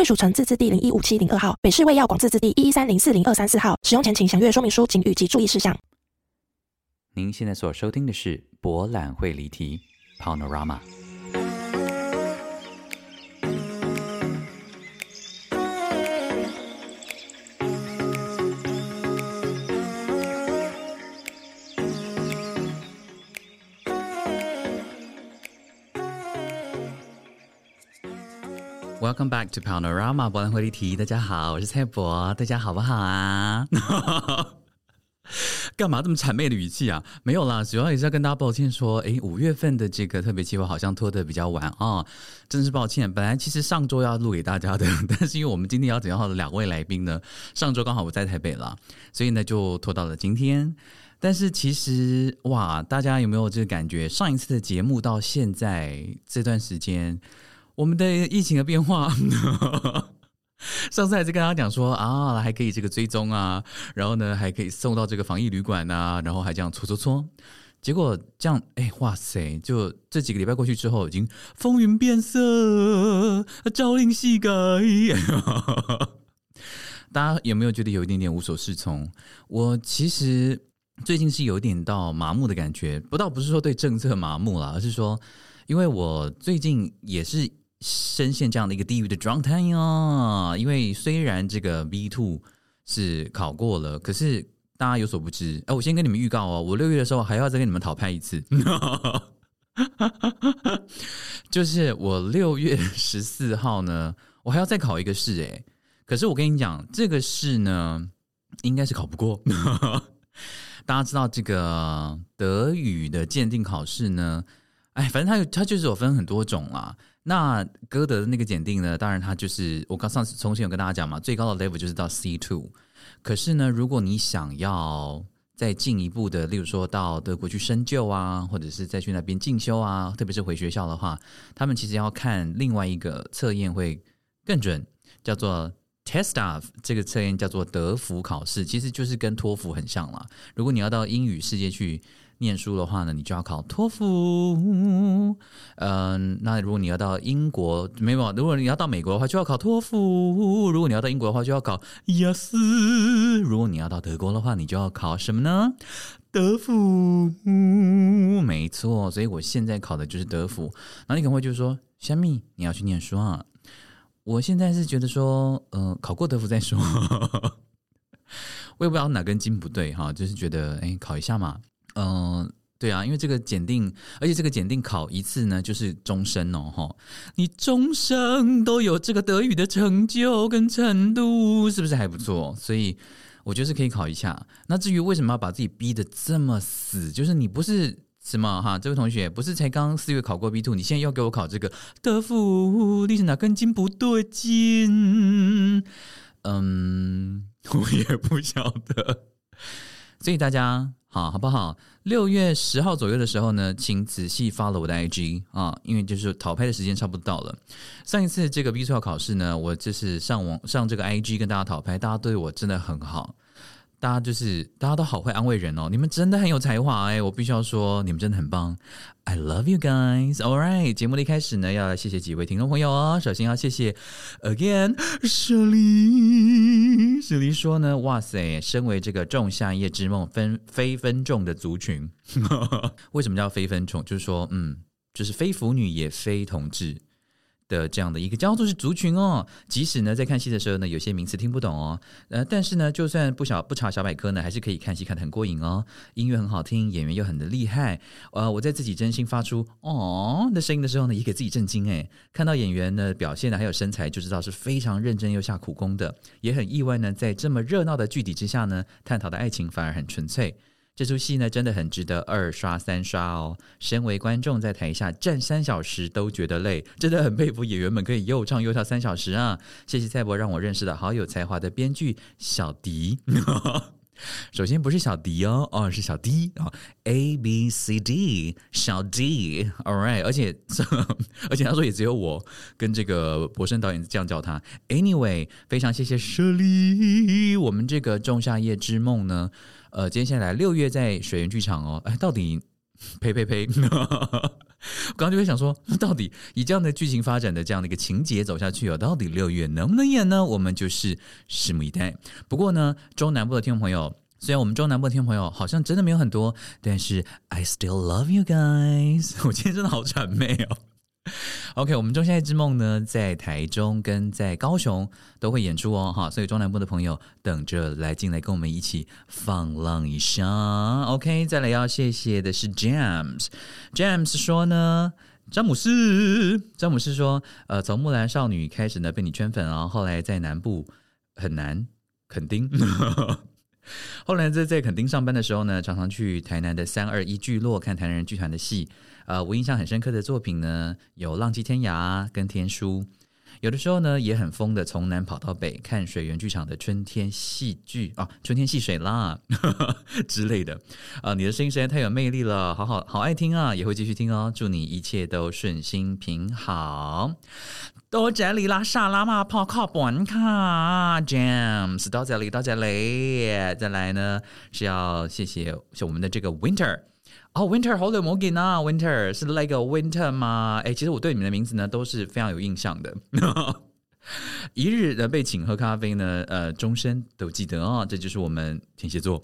贵属城自治地零一五七零二号，北市卫药广自治地一一三零四零二三四号。使用前请详阅说明书、请语及注意事项。您现在所收听的是博览会离题 Panorama。Welcome back to Panorama 博览会离题。大家好，我是蔡博，大家好不好啊？干嘛这么谄媚的语气啊？没有啦，主要也是要跟大家抱歉说，诶，五月份的这个特别计划好像拖得比较晚啊，真是抱歉。本来其实上周要录给大家的，但是因为我们今天要讲到的两位来宾呢，上周刚好我在台北了，所以呢就拖到了今天。但是其实哇，大家有没有这个感觉？上一次的节目到现在这段时间。我们的疫情的变化，上次还是跟大家讲说啊，还可以这个追踪啊，然后呢还可以送到这个防疫旅馆啊，然后还这样搓搓搓，结果这样哎哇塞，就这几个礼拜过去之后，已经风云变色，朝令夕改，大家有没有觉得有一点点无所适从？我其实最近是有点到麻木的感觉，不倒不是说对政策麻木了，而是说因为我最近也是。深陷这样的一个地狱的状态呀！因为虽然这个 B two 是考过了，可是大家有所不知，哎，我先跟你们预告哦，我六月的时候还要再跟你们讨拍一次，就是我六月十四号呢，我还要再考一个试，哎，可是我跟你讲，这个试呢，应该是考不过。大家知道这个德语的鉴定考试呢，哎，反正它有，它就是有分很多种啦。那歌德的那个检定呢？当然，它就是我刚上次重新有跟大家讲嘛，最高的 level 就是到 C two。可是呢，如果你想要再进一步的，例如说到德国去深究啊，或者是再去那边进修啊，特别是回学校的话，他们其实要看另外一个测验会更准，叫做 Testaf。这个测验叫做德福考试，其实就是跟托福很像啦。如果你要到英语世界去。念书的话呢，你就要考托福。嗯，那如果你要到英国，没有；如果你要到美国的话，就要考托福。如果你要到英国的话，就要考雅思。如果你要到德国的话，你就要考什么呢？德福。没错，所以我现在考的就是德福。那你可能会就是说，虾米，你要去念书啊？我现在是觉得说，嗯，考过德福再说。我也不知道哪根筋不对哈，就是觉得，哎，考一下嘛。嗯，对啊，因为这个检定，而且这个检定考一次呢，就是终身哦，哈，你终生都有这个德语的成就跟程度，是不是还不错？所以我觉得是可以考一下。那至于为什么要把自己逼得这么死，就是你不是什么哈，这位同学不是才刚四月考过 B two，你现在要给我考这个德福，你是哪根筋不对劲？嗯，我也不晓得。所以大家。好，好不好？六月十号左右的时候呢，请仔细发了我的 IG 啊，因为就是讨拍的时间差不多到了。上一次这个 B 超考试呢，我就是上网上这个 IG 跟大家讨拍，大家对我真的很好。大家就是大家都好会安慰人哦，你们真的很有才华哎，我必须要说你们真的很棒，I love you guys。All right，节目的一开始呢，要来谢谢几位听众朋友哦。首先要谢谢 Again，舍利，舍利说呢，哇塞，身为这个仲夏夜之梦分非分众的族群，为什么叫非分众？就是说，嗯，就是非腐女也非同志。的这样的一个叫做是族群哦，即使呢在看戏的时候呢，有些名词听不懂哦，呃，但是呢，就算不小不查小百科呢，还是可以看戏看得很过瘾哦。音乐很好听，演员又很的厉害，呃，我在自己真心发出哦的声音的时候呢，也给自己震惊哎。看到演员呢表现的还有身材，就知道是非常认真又下苦功的，也很意外呢，在这么热闹的剧底之下呢，探讨的爱情反而很纯粹。这出戏呢真的很值得二刷三刷哦。身为观众在台下站三小时都觉得累，真的很佩服演员们可以又唱又跳三小时啊！谢谢蔡博让我认识了好有才华的编剧小迪。首先不是小迪哦，哦是小 D 啊，A B C D 小 D，All right，而且 而且他说也只有我跟这个博胜导演这样叫他。Anyway，非常谢谢舍利，我们这个《仲夏夜之梦》呢，呃，接下来六月在水源剧场哦，哎，到底呸呸呸！我刚刚就会想说，到底以这样的剧情发展的这样的一个情节走下去哦，到底六月能不能演呢？我们就是拭目以待。不过呢，中南部的听众朋友，虽然我们中南部的听众朋友好像真的没有很多，但是 I still love you guys。我今天真的好谄媚哦。OK，我们《中夏夜之梦》呢，在台中跟在高雄都会演出哦，哈，所以中南部的朋友等着来进来跟我们一起放浪一下。OK，再来要谢谢的是 James，James 说呢，詹姆斯，詹姆斯说，呃，从木兰少女开始呢被你圈粉啊，后来在南部很难，肯丁。后来在在垦丁上班的时候呢，常常去台南的三二一聚落看台南人剧团的戏。呃，我印象很深刻的作品呢，有《浪迹天涯》跟《天书》。有的时候呢，也很疯的，从南跑到北看水源剧场的春天戏剧啊，春天戏水啦 之类的。啊，你的声音实在太有魅力了，好好好爱听啊，也会继续听哦。祝你一切都顺心平好。多谢你啦，沙拉嘛跑靠本卡，James，到这里到这里，再来呢是要谢谢我们的这个 Winter。哦，Winter 好久没见啊，Winter 是 like a Winter 吗？哎，其实我对你们的名字呢都是非常有印象的。一日的被请喝咖啡呢，呃，终身都记得哦。这就是我们天蝎座。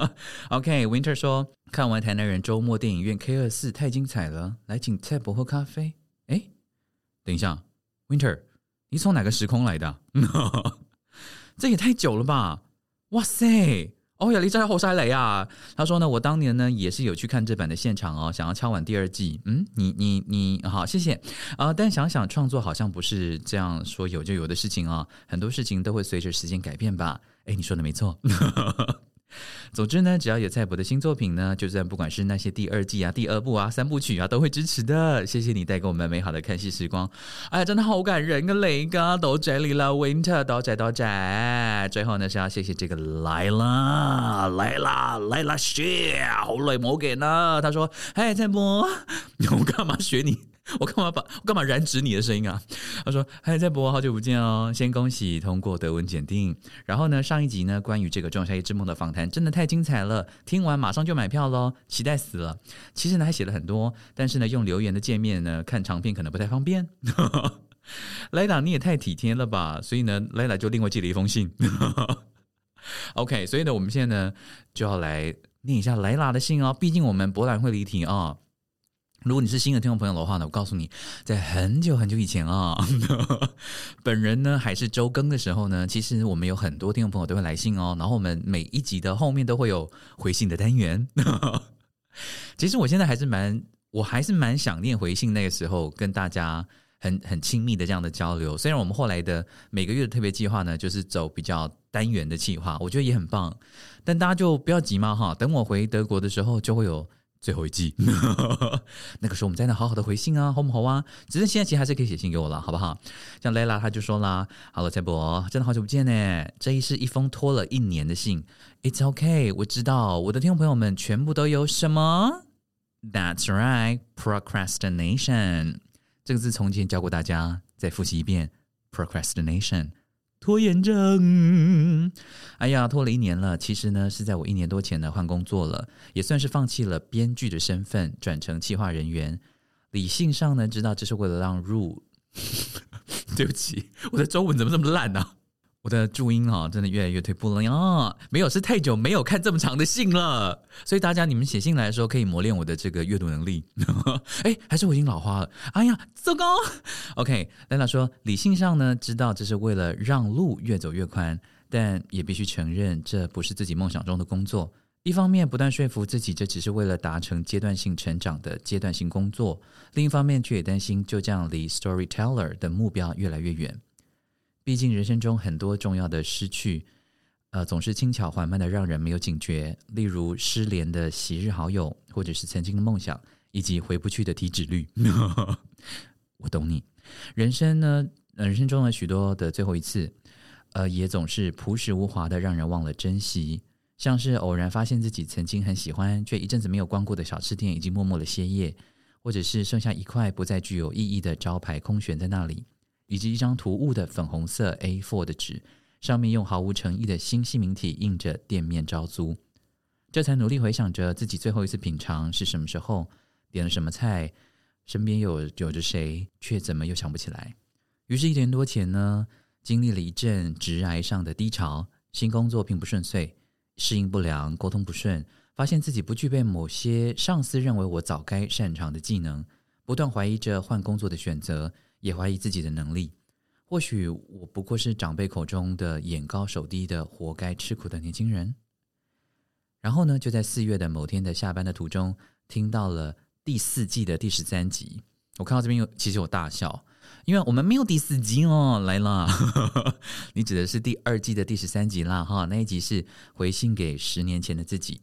OK，Winter 说看完台南人周末电影院 K 二四太精彩了，来请蔡伯喝咖啡。哎，等一下，Winter，你从哪个时空来的？这也太久了吧！哇塞！哦呀，你在后塞雷啊！他说呢，我当年呢也是有去看这版的现场哦，想要敲完第二季。嗯，你你你好，谢谢啊！但想想创作好像不是这样说有就有的事情啊，很多事情都会随着时间改变吧。哎，你说的没错。总之呢，只要有蔡博的新作品呢，就算不管是那些第二季啊、第二部啊、三部曲啊，都会支持的。谢谢你带给我们美好的看戏时光。哎呀，真的好感人啊！雷哥都这里了，Winter 都在都在。最后呢，是要谢谢这个来啦，来啦，来啦，谢，好累冇给呢。他说：“哎，蔡博，我干嘛学你？” 我干嘛把我干嘛染指你的声音啊？他说：“嗨，在博，好久不见哦！先恭喜通过德文检定。然后呢，上一集呢关于这个《仲夏夜之梦》的访谈真的太精彩了，听完马上就买票喽，期待死了。其实呢还写了很多，但是呢用留言的界面呢看长篇可能不太方便。莱拉你也太体贴了吧！所以呢，莱拉就另外寄了一封信。OK，所以呢我们现在呢就要来念一下莱拉的信哦，毕竟我们博览会离题啊。”如果你是新的听众朋友的话呢，我告诉你，在很久很久以前啊，本人呢还是周更的时候呢，其实我们有很多听众朋友都会来信哦，然后我们每一集的后面都会有回信的单元。其实我现在还是蛮，我还是蛮想念回信那个时候跟大家很很亲密的这样的交流。虽然我们后来的每个月的特别计划呢，就是走比较单元的计划，我觉得也很棒，但大家就不要急嘛哈，等我回德国的时候就会有。最后一季，那个时候我们在那好好的回信啊，好不好啊？只是现在其实还是可以写信给我了，好不好？像 Lela 他就说啦：“Hello，蔡博，真的好久不见呢。这是一封拖了一年的信。It's okay，我知道我的听众朋友们全部都有什么？That's right，procrastination 这个字从前教过大家，再复习一遍：procrastination。”拖延症，哎呀，拖了一年了。其实呢，是在我一年多前呢换工作了，也算是放弃了编剧的身份，转成企划人员。理性上呢，知道这是为了让入。对不起，我的中文怎么这么烂呢？我的注音啊，真的越来越退步了呀！没有，是太久没有看这么长的信了。所以大家，你们写信来的时候，可以磨练我的这个阅读能力。哎，还是我已经老花了？哎呀，糟糕！OK，兰娜说，理性上呢，知道这是为了让路越走越宽，但也必须承认，这不是自己梦想中的工作。一方面不断说服自己，这只是为了达成阶段性成长的阶段性工作；另一方面，却也担心就这样离 storyteller 的目标越来越远。毕竟人生中很多重要的失去，呃，总是轻巧缓慢的，让人没有警觉。例如失联的昔日好友，或者是曾经的梦想，以及回不去的体脂率。我懂你。人生呢，人生中的许多的最后一次，呃，也总是朴实无华的，让人忘了珍惜。像是偶然发现自己曾经很喜欢，却一阵子没有光顾的小吃店，已经默默的歇业，或者是剩下一块不再具有意义的招牌空悬在那里，以及一张突兀的粉红色 A4 的纸。上面用毫无诚意的新细明体印着“店面招租”，这才努力回想着自己最后一次品尝是什么时候，点了什么菜，身边有有着谁，却怎么又想不起来。于是，一年多前呢，经历了一阵直癌上的低潮，新工作并不顺遂，适应不良，沟通不顺，发现自己不具备某些上司认为我早该擅长的技能，不断怀疑着换工作的选择，也怀疑自己的能力。或许我不过是长辈口中的眼高手低的活该吃苦的年轻人。然后呢，就在四月的某天的下班的途中，听到了第四季的第十三集。我看到这边有，其实我大笑，因为我们没有第四集哦，来了。你指的是第二季的第十三集啦，哈，那一集是回信给十年前的自己。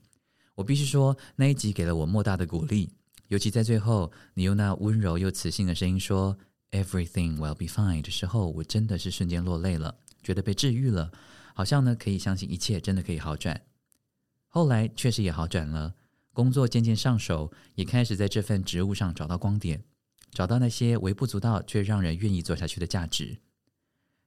我必须说，那一集给了我莫大的鼓励，尤其在最后，你用那温柔又磁性的声音说。Everything will be fine 的时候，我真的是瞬间落泪了，觉得被治愈了，好像呢可以相信一切真的可以好转。后来确实也好转了，工作渐渐上手，也开始在这份职务上找到光点，找到那些微不足道却让人愿意做下去的价值。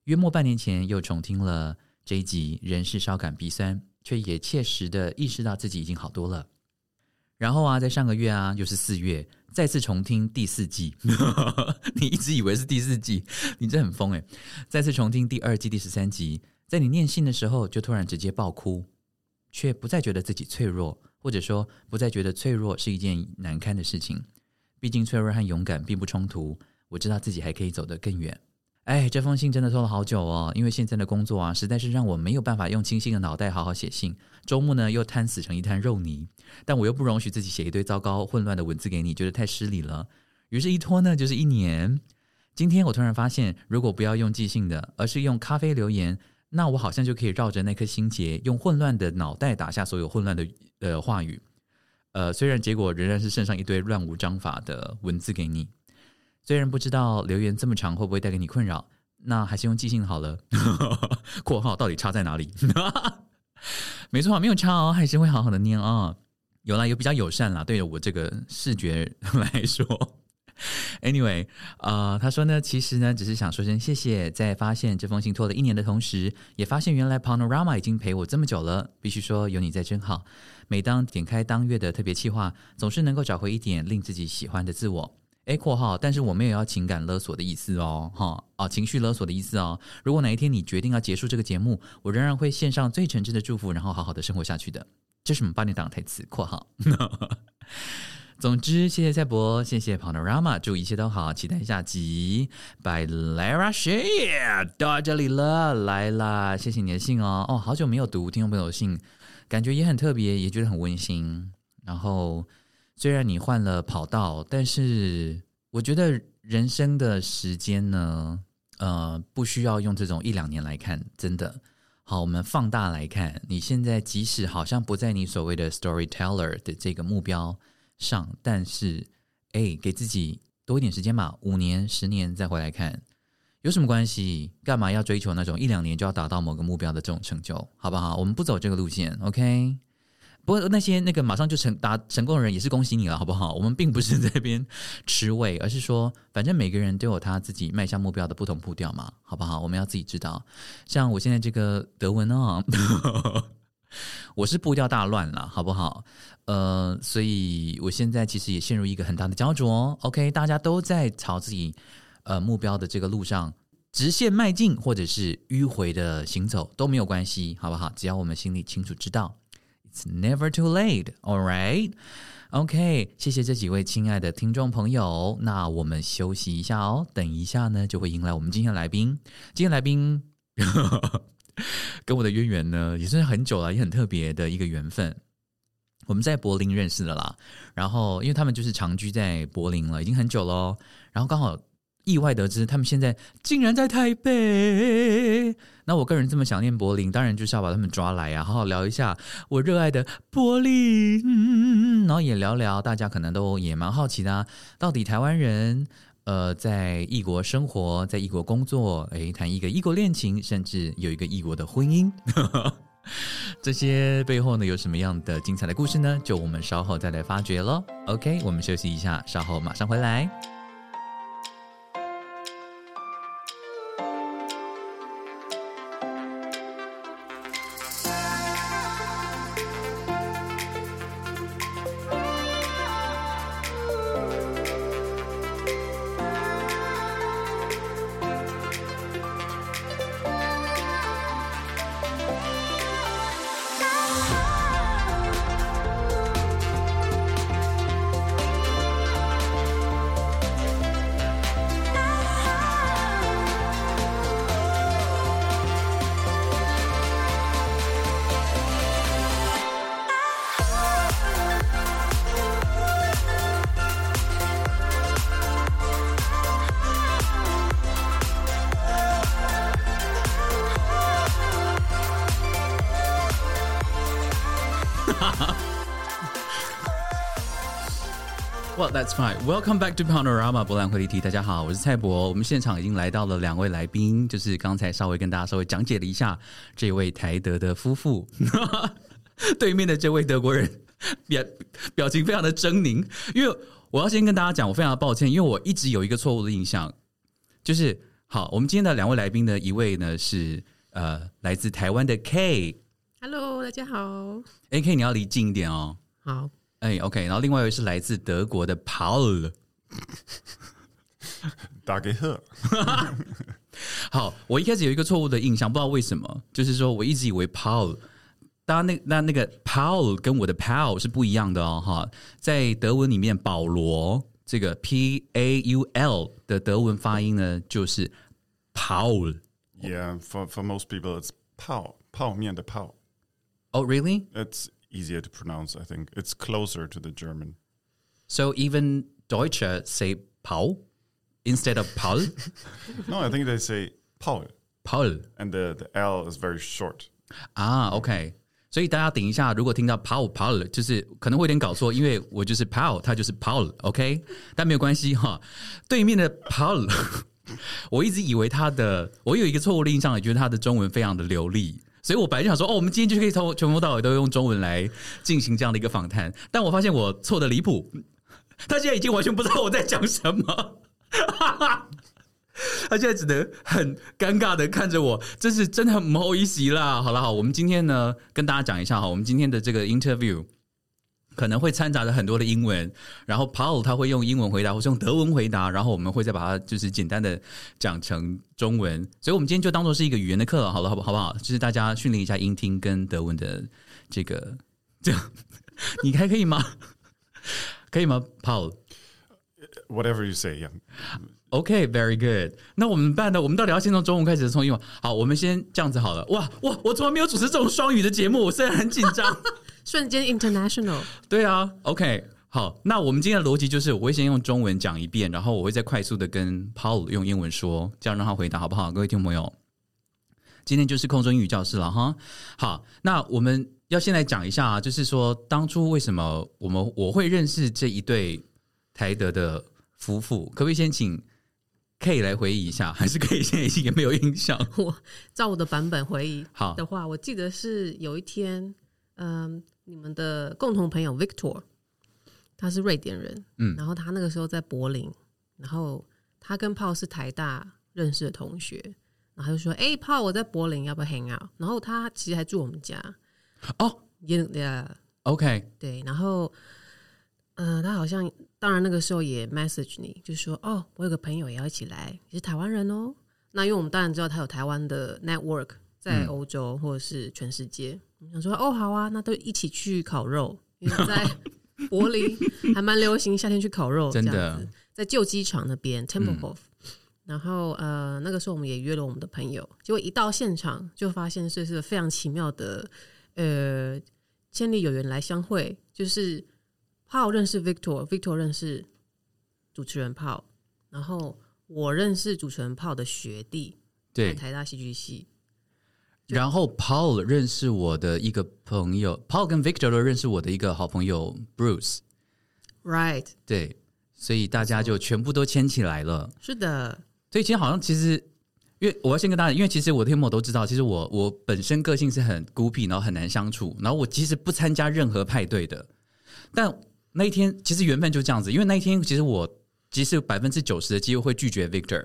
约莫半年前又重听了这一集，仍是稍感鼻酸，却也切实的意识到自己已经好多了。然后啊，在上个月啊，又是四月，再次重听第四季。你一直以为是第四季，你这很疯诶。再次重听第二季第十三集，在你念信的时候，就突然直接爆哭，却不再觉得自己脆弱，或者说不再觉得脆弱是一件难堪的事情。毕竟脆弱和勇敢并不冲突，我知道自己还可以走得更远。哎，这封信真的拖了好久哦，因为现在的工作啊，实在是让我没有办法用清醒的脑袋好好写信。周末呢，又瘫死成一滩肉泥，但我又不容许自己写一堆糟糕、混乱的文字给你，觉得太失礼了。于是，一拖呢就是一年。今天我突然发现，如果不要用寄信的，而是用咖啡留言，那我好像就可以绕着那颗心结，用混乱的脑袋打下所有混乱的呃话语。呃，虽然结果仍然是剩上一堆乱无章法的文字给你。虽然不知道留言这么长会不会带给你困扰，那还是用寄信好了。括号到底差在哪里？没错，没有差哦，还是会好好的念啊。有啦，有比较友善啦，对我这个视觉来说。Anyway，啊，他说呢，其实呢，只是想说声谢谢，在发现这封信拖了一年的同时，也发现原来 Panorama 已经陪我这么久了。必须说，有你在真好。每当点开当月的特别企划，总是能够找回一点令自己喜欢的自我。哎，括号，但是我没有要情感勒索的意思哦，哈啊，情绪勒索的意思哦。如果哪一天你决定要结束这个节目，我仍然会献上最诚挚的祝福，然后好好的生活下去的。这是我们八点档台词，括号。总之，谢谢赛博，谢谢 Panorama，祝一切都好，期待下集。By Lara s h e e 到这里了，来啦，谢谢你的信哦，哦，好久没有读听众朋友的信，感觉也很特别，也觉得很温馨，然后。虽然你换了跑道，但是我觉得人生的时间呢，呃，不需要用这种一两年来看，真的好。我们放大来看，你现在即使好像不在你所谓的 storyteller 的这个目标上，但是，哎，给自己多一点时间吧，五年、十年再回来看，有什么关系？干嘛要追求那种一两年就要达到某个目标的这种成就？好不好？我们不走这个路线，OK。不过那些那个马上就成达成功的人也是恭喜你了，好不好？我们并不是这边吃味，而是说，反正每个人都有他自己迈向目标的不同步调嘛，好不好？我们要自己知道。像我现在这个德文啊，我是步调大乱了，好不好？呃，所以我现在其实也陷入一个很大的焦灼。OK，大家都在朝自己呃目标的这个路上直线迈进，或者是迂回的行走都没有关系，好不好？只要我们心里清楚知道。It's never too late, all right? OK，谢谢这几位亲爱的听众朋友。那我们休息一下哦，等一下呢就会迎来我们今天的来宾。今天来宾 跟我的渊源呢也是很久了，也很特别的一个缘分。我们在柏林认识的啦，然后因为他们就是长居在柏林了，已经很久喽。然后刚好意外得知他们现在竟然在台北。那我个人这么想念柏林，当然就是要把他们抓来啊，好好聊一下我热爱的柏林，嗯然后也聊聊大家可能都也蛮好奇的、啊，到底台湾人呃在异国生活，在异国工作，诶，谈一个异国恋情，甚至有一个异国的婚姻。这些背后呢有什么样的精彩的故事呢？就我们稍后再来发掘喽。OK，我们休息一下，稍后马上回来。Well, that's fine. Welcome back to Panorama 博览会议题。大家好，我是蔡博。我们现场已经来到了两位来宾，就是刚才稍微跟大家稍微讲解了一下这位台德的夫妇。对面的这位德国人表表情非常的狰狞，因为我要先跟大家讲，我非常的抱歉，因为我一直有一个错误的印象，就是好，我们今天的两位来宾呢，一位呢是呃来自台湾的 K，Hello，大家好。A K，你要离近一点哦。好，哎、，OK，然后另外一位是来自德国的 Paul，打给他。好，我一开始有一个错误的印象，不知道为什么，就是说我一直以为 Paul，当那那那个 Paul 跟我的 Paul 是不一样的哦，哈，在德文里面，保罗这个 P A U L 的德文发音呢，就是 Paul。Yeah, for for most people, it's Paul 泡面的泡。Oh, really? It's easier to pronounce, I think. It's closer to the German. So even Deutsche say Paul instead of Paul. No, I think they say Paul, Paul and the, the L is very short. 啊，OK。所以大家等一下，如果听到 Paul Paul，就是可能会有点搞错，因为我就是 Paul，他就是 Paul，OK，、但没有关系哈。对面的 Paul，我一直以为他的，我有一个错误的印象，也觉得他的中文非常的流利， 所以我本来就想说，哦，我们今天就可以从从头到尾都用中文来进行这样的一个访谈，但我发现我错的离谱，他现在已经完全不知道我在讲什么。他现在只能很尴尬的看着我，这是真的很不好意思啦。好了，好，我们今天呢跟大家讲一下哈，我们今天的这个 interview 可能会掺杂着很多的英文，然后 Paul 他会用英文回答，或是用德文回答，然后我们会再把它就是简单的讲成中文，所以我们今天就当做是一个语言的课，好了，好不好不好？就是大家训练一下音听跟德文的这个这样，你还可以吗？可以吗，Paul？Whatever you say, yeah. OK，very、good。那我们办的？我们到底要先从中文开始，从英文？好，我们先这样子好了。哇哇，我从来没有主持这种双语的节目，我虽然很紧张。瞬间 international。对啊，OK，好，那我们今天的逻辑就是，我会先用中文讲一遍，然后我会再快速的跟 Paul 用英文说，这样让他回答，好不好？各位听众朋友，今天就是空中英语教室了哈。好，那我们要先来讲一下啊，就是说当初为什么我们我会认识这一对台德的夫妇，可不可以先请 K 来回忆一下？还是 K 现在已经也没有印象？我照我的版本回忆好的话，我记得是有一天，嗯、你们的共同朋友 Victor，他是瑞典人，嗯。然后他那个时候在柏林，然后他跟炮是台大认识的同学，然后他就说：“哎、炮，我在柏林，要不要 hang out？” 然后他其实还住我们家，哦。也呃 OK，对，然后，呃，他好像当然那个时候也 message 你，就说哦，我有个朋友也要一起来，也是台湾人哦。那因为我们当然知道他有台湾的 network 在嗯。欧洲或者是全世界，我想说哦，好啊，那都一起去烤肉，因为在 柏林还蛮流行夏天去烤肉，真的这样子，在旧机场那边 Tempelhof。然后呃，那个时候我们也约了我们的朋友，结果一到现场就发现这是非常奇妙的，呃，千里有缘来相会，就是炮认识 Victor，Victor 认识主持人炮，然后我认识主持人炮的学弟，在对，台大戏剧系，然后 Paul 认识我的一个朋友，Paul 跟 Victor 都认识我的一个好朋友 Bruce，Right，对，所以大家就全部都牵起来了。是的，所以其实好像其实，因为我要先跟大家，因为其实我的听众都知道，其实我我本身个性是很孤僻，然后很难相处，然后我其实不参加任何派对的。但那一天其实缘分就这样子，因为那一天其实我其实百分之九十的机会会拒绝 Victor。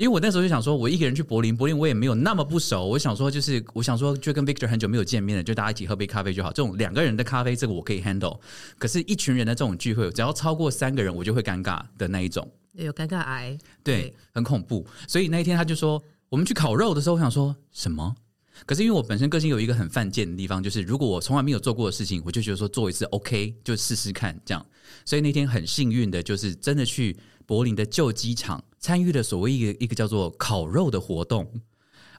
因为我那时候就想说，我一个人去柏林，柏林我也没有那么不熟。我想说，就是我想说，就跟 Victor 很久没有见面了，就大家一起喝杯咖啡就好。这种两个人的咖啡，这个我可以 handle。可是，一群人的这种聚会，只要超过三个人，我就会尴尬的那一种。有尴尬癌，对，很恐怖。所以那一天他就说，我们去烤肉的时候，我想说什么？可是因为我本身个性有一个很犯贱的地方，就是如果我从来没有做过的事情，我就觉得说做一次 OK，就试试看这样。所以那天很幸运的，就是真的去柏林的旧机场参与了所谓一个一个叫做烤肉的活动。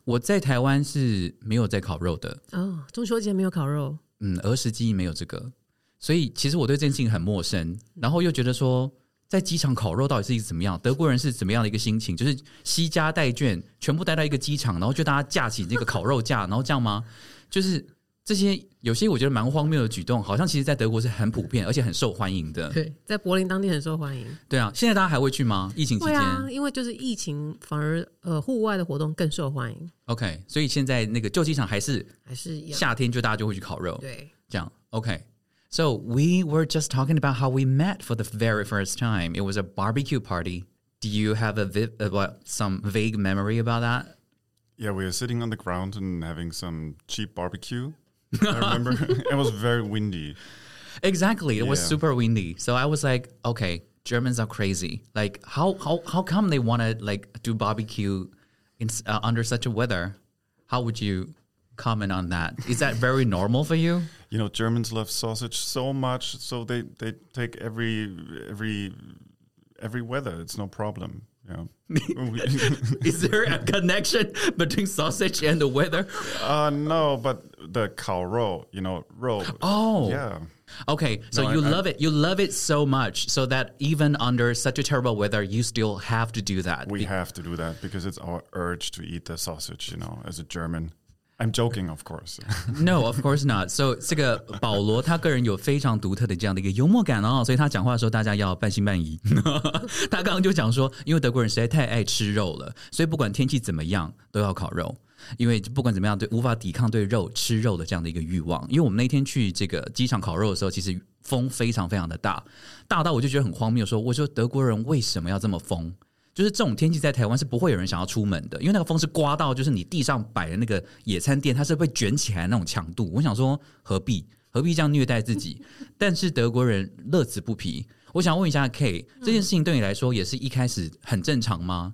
我在台湾是没有在烤肉的，哦，中秋节没有烤肉，嗯，儿时记忆没有这个，所以其实我对这件事情很陌生，然后又觉得说，在机场烤肉到底是一个怎么样？德国人是怎么样的一个心情？就是惜家带眷，全部带到一个机场，然后就大家架起这个烤肉架，然后这样吗？就是这些有些我觉得蛮荒谬的举动，好像其实在德国是很普遍，而且很受欢迎的。对，在柏林当地很受欢迎。对啊，现在大家还会去吗？疫情期间、会啊，因为就是疫情，反而呃户外的活动更受欢迎， o k 所以现在那个旧机场还是还是一样。夏天就大家就会去烤肉。对，这样 OK。So we were just talking about how we met for the very first time. It was a barbecue party. Do you have a vi- uh, what, some vague memory about that? Yeah, we were sitting on the ground and having some cheap barbecue. I remember it was very windy. Exactly. It was Yeah. super windy. So I was like, okay, Germans are crazy. Like how how how come they want to like do barbecue in s- uh, under such a weather? How would you comment on that? Is that very normal for you? You know, Germans love sausage so much, so they, they take every every every weather. It's no problem. Yeah. We- Is there a connection between sausage and the weather? uh, no, but the Kaoro, you know, roll. Oh. yeah. Okay, so No, I- you I- love it. You love it so much, so that even under such a terrible weather, you still have to do that. We Be- have to do that because it's our urge to eat the sausage, you know, as a German. I'm joking, of course. no, of course not. So 这个保罗他个人有非常独特的这样的一个幽默感哦，所以他讲话的时候大家要半信半疑。他刚刚就讲说，因为德国人实在太爱吃肉了，所以不管天气怎么样都要烤肉。 因为不管怎么样，对无法抵抗对肉吃肉的这样的一个欲望。因为我们那天去这个机场烤肉的时候，其实风非常非常的大，大到我就觉得很荒谬。说，我说德国人为什么要这么疯？就是这种天气在台湾是不会有人想要出门的，因为那个风是刮到，就是你地上摆的那个野餐垫，它是被卷起来那种强度。我想说，何必何必这样虐待自己？但是德国人乐此不疲。我想问一下 K，这件事情对你来说也是一开始很正常吗？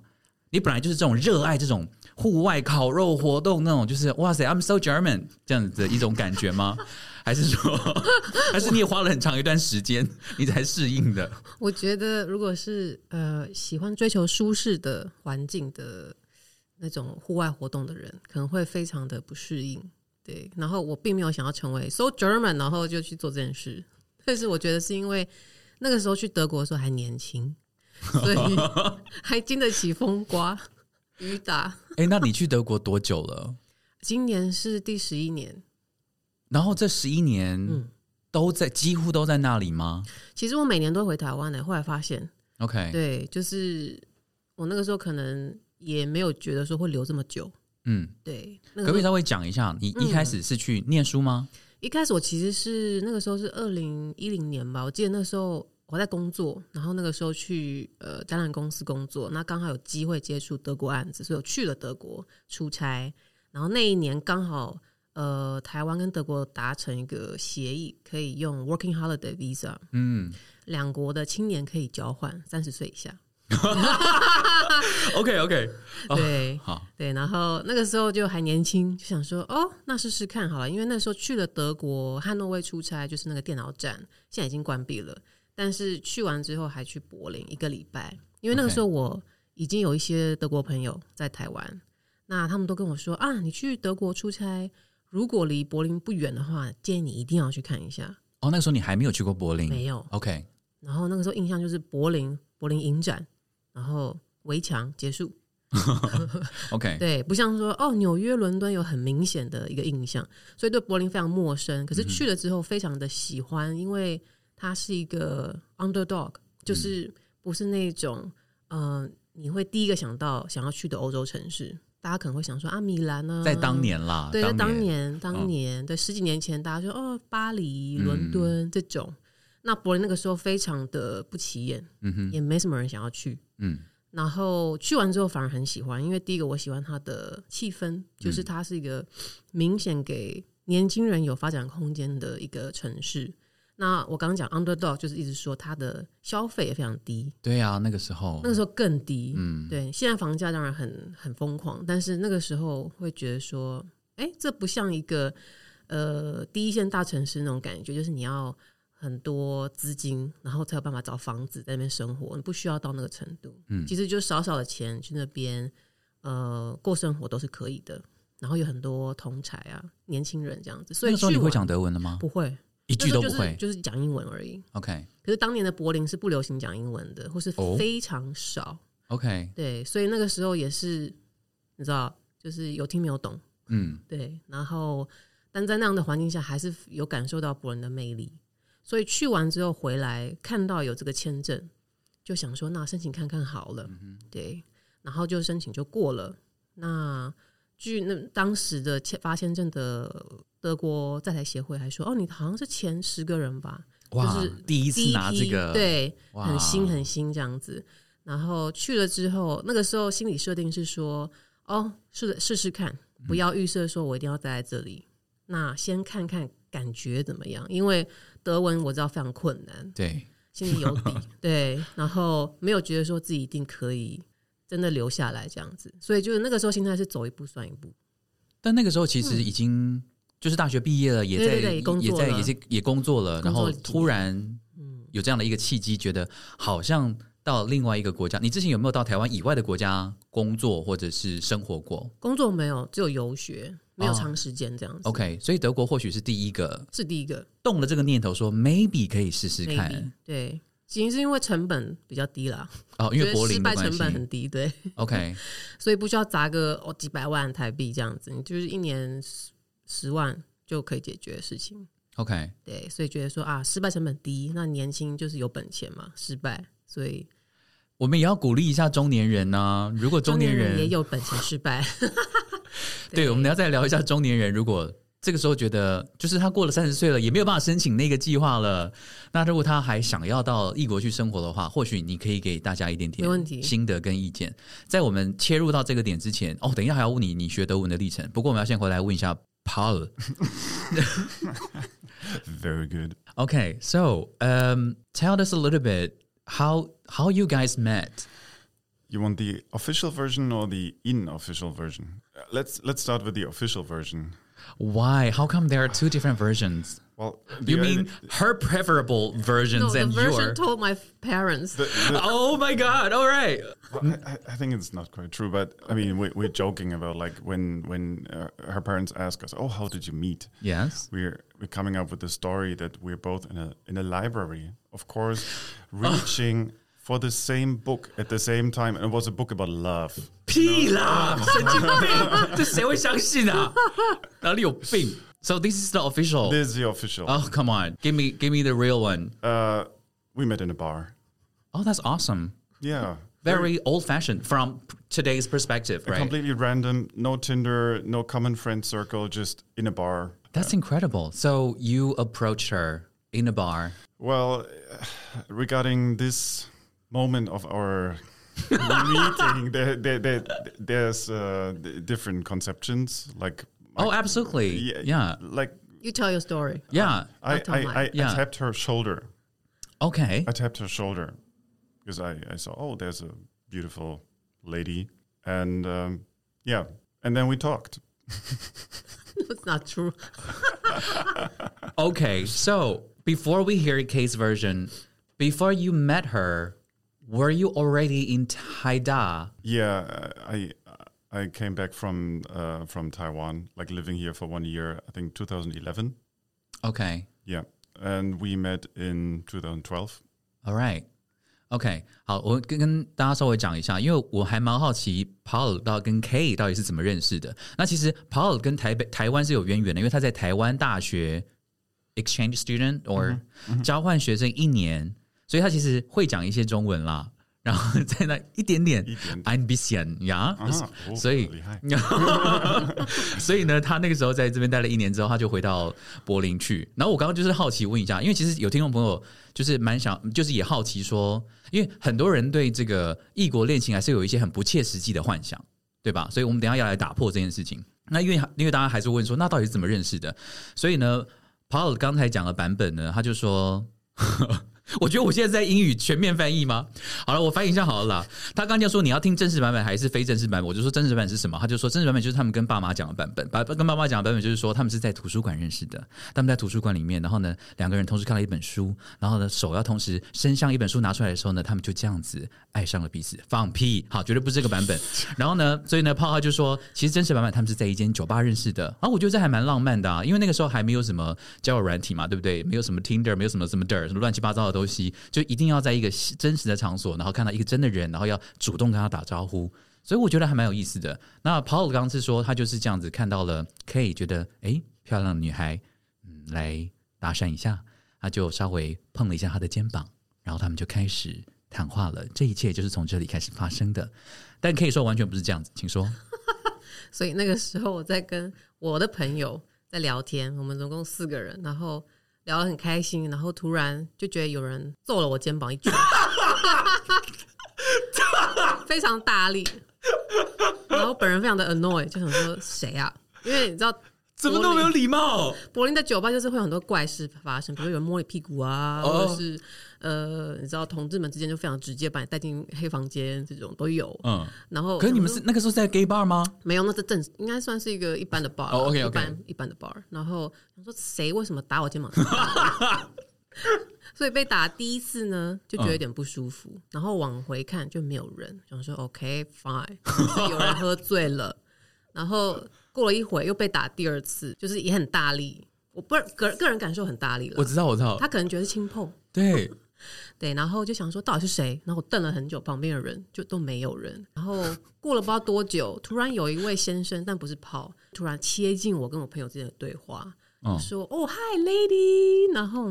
你本来就是这种热爱这种户外烤肉活动那种，就是哇塞，I'm so German 这样子的一种感觉吗？还是说，还是你也花了很长一段时间你才适应的？我觉得如果是呃喜欢追求舒适的环境的那种户外活动的人，可能会非常的不适应。对，然后我并没有想要成为 so German，然后就去做这件事。但是我觉得是因为那个时候去德国的时候还年轻，所以 还经得起风刮雨打。哎、那你去德国多久了？今年是第十一年，然后这十一年嗯都在，几乎都在那里吗其实我每年都回台湾的。后来发现，？OK，对，就是我那个时候可能也没有觉得说会留这么久。嗯，对，那个时候可不可以稍微讲一下，你一开始是去念书吗？一开始我其实是那个时候是二零一零年吧，我记得那时候我在工作，然后那个时候去呃展览公司工作，那刚好有机会接触德国案子，所以我去了德国出差，然后那一年刚好呃台湾跟德国达成一个协议，可以用 Working Holiday Visa，嗯两国的青年可以交换，三十岁以下。OK OK，对，好，对，然后那个时候就还年轻，就想说哦，那试试看好了。因为那时候去了德国汉诺威出差，就是那个电脑展，现在已经关闭了。但是去完之后还去柏林一个礼拜，因为那个时候我已经有一些德国朋友在台湾，那他们都跟我说啊，你去德国出差，如果离柏林不远的话，建议你一定要去看一下。哦，那个时候你还没有去过柏林，没有，OK，然后那个时候印象就是柏林柏林影展，然后围墙结束，OK，对，不像说哦，纽约、伦敦有很明显的一个印象，所以对柏林非常陌生。可是去了之后，非常的喜欢，因为它是一个 underdog，就是不是那种呃，你会第一个想到想要去的欧洲城市。大家可能会想说啊，米兰呢，在当年啦，对，在当年。年，当年，对，十几年前，大家说哦，巴黎、伦敦这种，那柏林那个时候非常的不起眼，嗯哼，也没什么人想要去。嗯。然后去完之后反而很喜欢，因为第一个我喜欢它的气氛，就是它是一个明显给年轻人有发展空间的一个城市。那我刚刚讲 underdog 就是一直说它的消费也非常低，对啊，那个时候那个时候更低。嗯对，现在房价当然很很疯狂，但是那个时候会觉得说，哎，这不像一个呃第一线大城市那种感觉，就是你要很多资金，然后才有办法找房子在那边生活，你不需要到那个程度。嗯其实就少少的钱去那边呃过生活都是可以的。然后有很多同才啊，年轻人这样子，所以那个时候你会讲德文的吗？不会，一句都会就是就是讲英文而已。OK 可是当年的柏林是不流行讲英文的，或是哦非常少。OK，对，所以那个时候也是，你知道，就是有听没有懂，嗯对，然后但在那样的环境下，还是有感受到柏林的魅力。所以去完之后回来，看到有这个签证，就想说那申请看看好了，对，然后就申请就过了。那据那当时的签发签证的德国在台协会还说，哦，你好像是前十个人吧，哇，就是第一次拿这个，，对，很新很新这样子。然后去了之后，那个时候心理设定是说，哦，是的，试试看，不要预设说我一定要待在这里。那先看看感觉怎么样，因为德文我知道非常困难，对，心里有底，对，然后没有觉得说自己一定可以真的留下来这样子，所以就是那个时候心态是走一步算一步，但那个时候其实已经就是大学毕业了，也在也也在也是也工作了，然后突然嗯，有这样的一个契机，觉得好像到另外一个国家。你之前有没有到台湾以外的国家工作或者是生活过工作没有，只有游学，没有哦长时间这样子。？OK，所以德国或许是第一个是第一个动了这个念头，说 maybe 可以试试 maybe 看对，其实是因为成本比较低啦，哦，因为柏林成本很。低，对，OK，所以不需要砸个哦几百万台币这样子，你就是一年十十万就可以解决的事情。OK，对，所以觉得说啊，失败成本低，那年轻就是有本钱嘛，失败，所以我们也要鼓励一下中年人呢、如果中年人也有本钱失败，对，我们要再聊一下中年人。如果这个时候觉得，就是他过了三十岁了，也没有办法申请那个计划了，那如果他还想要到异国去生活的话，或许你可以给大家一点点没问题心得跟意见。在我们切入到这个点之前，哦，等一下还要问你你学德文的历程。不过我们要先回来问一下 Paul。Very good. Okay, so um, tell us a little bit how how you guys met. You want the official version or the unofficial version? Uh, let's let's start with the official version. Why? How come there are two different versions? Well, You the- mean her preferable versions no, the and version your? told my parents. the- the- Oh my god! All right. Well, I, I- I think it's not quite true, but I mean, we, we're joking about like when when uh, her parents ask us, "Oh, how did you meet?" Yes. We're we're coming up with the story that we're both in a in a library, of course, reaching for the same book at the same time, and it was a book about love. 屁啦，神经病，这谁会相信啊？哪里有病？So this is the official. This is the official. Oh come on, give me give me the real one. Uh, we met in a bar. Oh, that's awesome. Yeah, Very old fashioned from today's perspective, right? completely random. No Tinder, no common friend circle, just in a bar. That's incredible. So you approached her in a bar. Well, regarding this moment of our meeting, there, there, there, there's uh, different conceptions. Like, Oh, absolutely. Yeah. like You tell your story. Yeah. I, I'll I. I, Yeah. I tapped her shoulder. Okay. I tapped her shoulder because I, I saw, oh, there's a beautiful lady, and um, yeah, and then we talked. It's not true. Okay, so before we hear Kay's version, before you met her, were you already in Taida? Yeah, I I came back from uh, from Taiwan, like living here for one year. I think 2011. Okay, Yeah, and we met in 2012. all right. OK，好，我跟跟大家稍微讲一下，因为我还蛮好奇 Paul 到跟 K 到底是怎么认识的。那其实 Paul 跟台北台湾是有渊源的，因为他在台湾大学 exchange student or、交换学生一年， 所以他其实会讲一些中文啦。然后在那一点点一点 a m b i t i o n 呀、所以 所以呢，他那个时候在这边待了一年之后，他就回到柏林去。然后我刚刚就是好奇问一下，因为其实有听众朋友就是蛮想，就是也好奇说，因为很多人对这个异国恋情还是有一些很不切实际的幻想，对吧？所以我们等一下要来打破这件事情。那因为因为大家还是问说，那到底是怎么认识的？所以呢，Paul 刚才讲的版本呢，他就说。我觉得我现在在英语全面翻译吗？好了，我翻译一下好了啦。他刚就说你要听正式版本还是非正式版本，我就说真实版本是什么？他就说真实版本就是他们跟爸妈讲的版本，把跟爸妈讲的版本就是说他们是在图书馆认识的，他们在图书馆里面，然后呢两个人同时看了一本书，然后呢手要同时伸向一本书拿出来的时候呢，他们就这样子爱上了彼此。放屁，好，绝对不是这个版本。然后呢，所以呢，泡泡就说其实真实版本他们是在一间酒吧认识的，啊我觉得这还蛮浪漫的啊，因为那个时候还没有什么交友软体嘛，对不对？没有什么 Tinder，没有什么什么 Der，什么乱七八糟的东西，就一定要在一个真实的场所，然后看到一个真的人，然后要主动跟他打招呼。所以我觉得还蛮有意思的。那 Paul 刚刚是说他就是这样子看到了 K，觉得诶漂亮的女孩，嗯，来搭讪一下，他就稍微碰了一下她的肩膀，然后他们就开始谈话了。这一切就是从这里开始发生的。但可以说完全不是这样子，请说。所以那个时候我在跟我的朋友在聊天，我们总共四个人，然后聊得很开心，然后突然就觉得有人揍了我肩膀一拳，非常大力，然后本人非常的 annoy，就想说谁啊？因为你知道怎么那么没有礼貌？柏林的酒吧就是会有很多怪事发生，比如有人摸你屁股啊，哦或者是呃，你知道同志们之间就非常直接把你带进黑房间，这种都有。嗯，然后，可是你们是那个时候是在 gay bar 吗？没有，那是正应该算是一个一般的 bar，哦，OK，OK 一般一般的 bar。然后想说谁为什么打我肩膀？所以被打第一次呢，就觉得有点不舒服。然后往回看就没有人，想说 OK fine，是有人喝醉了。然后过了一会又被打第二次，就是也很大力。我不个个人感受很大力了，我知道，我知道，他可能觉得是轻碰。对，对，然后就想说到底是谁，然后我瞪了很久，旁边的人就都没有人。然后过了不知道多久，突然有一位先生，但不是炮，突然切进我跟我朋友之间的对话，嗯说：“哦，Hi lady。”然后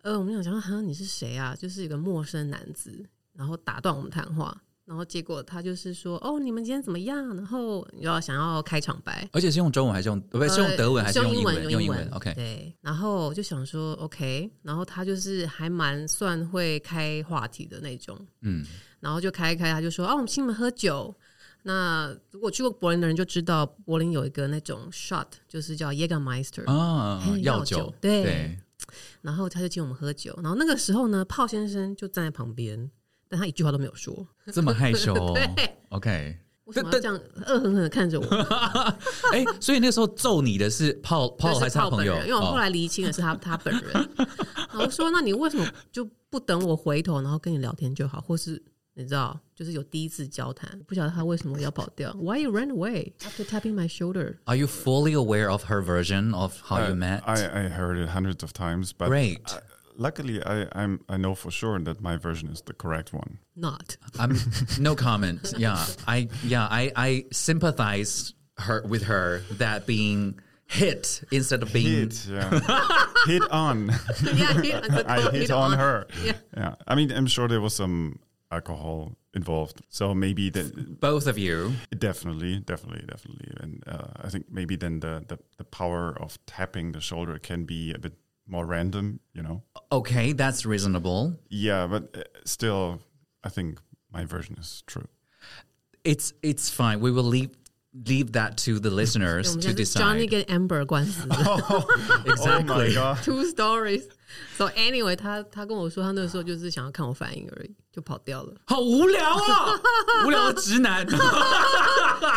呃，我们想想，哈，你是谁啊？就是一个陌生男子，然后打断我们谈话。然后结果他就是说：“哦，你们今天怎么样？”然后要想要开场白，而且是用中文还是用不是用德文还是用英文？用英文？OK，对，然后就想说 OK，然后他就是还蛮算会开话题的那种，嗯，然后就开一开，他就说：“哦，我们请你们喝酒。”那如果去过柏林的人就知道，柏林有一个那种 shot，就是叫 Jägermeister，、啊，药药酒酒，对对，然后他就请我们喝酒。然后那个时候呢，炮先生就站在旁边，但他一句话都没有说。这么害羞哦对，OK。为什么要这样恶狠狠的看着我？哎，所以那时候揍你的是炮炮这还是他朋友？炮本人，因为我后哦来厘清的是他他本人。然后说：“那你为什么就不等我回头，然后跟你聊天就好？或是你知道，就是有第一次交谈，不晓得他为什么要跑掉？Why you ran away after tapping my shoulder？” Are you fully aware of her version of how you Uh, met? I, I heard it hundreds of times, but Great. uh, luckily, I, I'm I know for sure that my version is the correct one. Not. I'm no comment. Yeah, I yeah I I sympathize her with her that being hit instead of being Hit, yeah, hit on. yeah, hit, I quote, hit on her. Yeah. Yeah, I mean, I'm sure there was some alcohol involved, so maybe that both of you. definitely, definitely, definitely, and uh, I think maybe then the, the the power of tapping the shoulder can be a bit more random, you know. Okay, that's reasonable. Yeah, but uh, still, I think my version is true. It's it's fine. We will leave leave that to the 我 listeners 们 to 现在是 Johnny decide. 跟 Amber 官司 Oh Exactly. my god! ，two stories。So anyway，他他跟我说，他那时候就是想要看我反应而已，就跑掉了。好无聊啊！无聊的直男。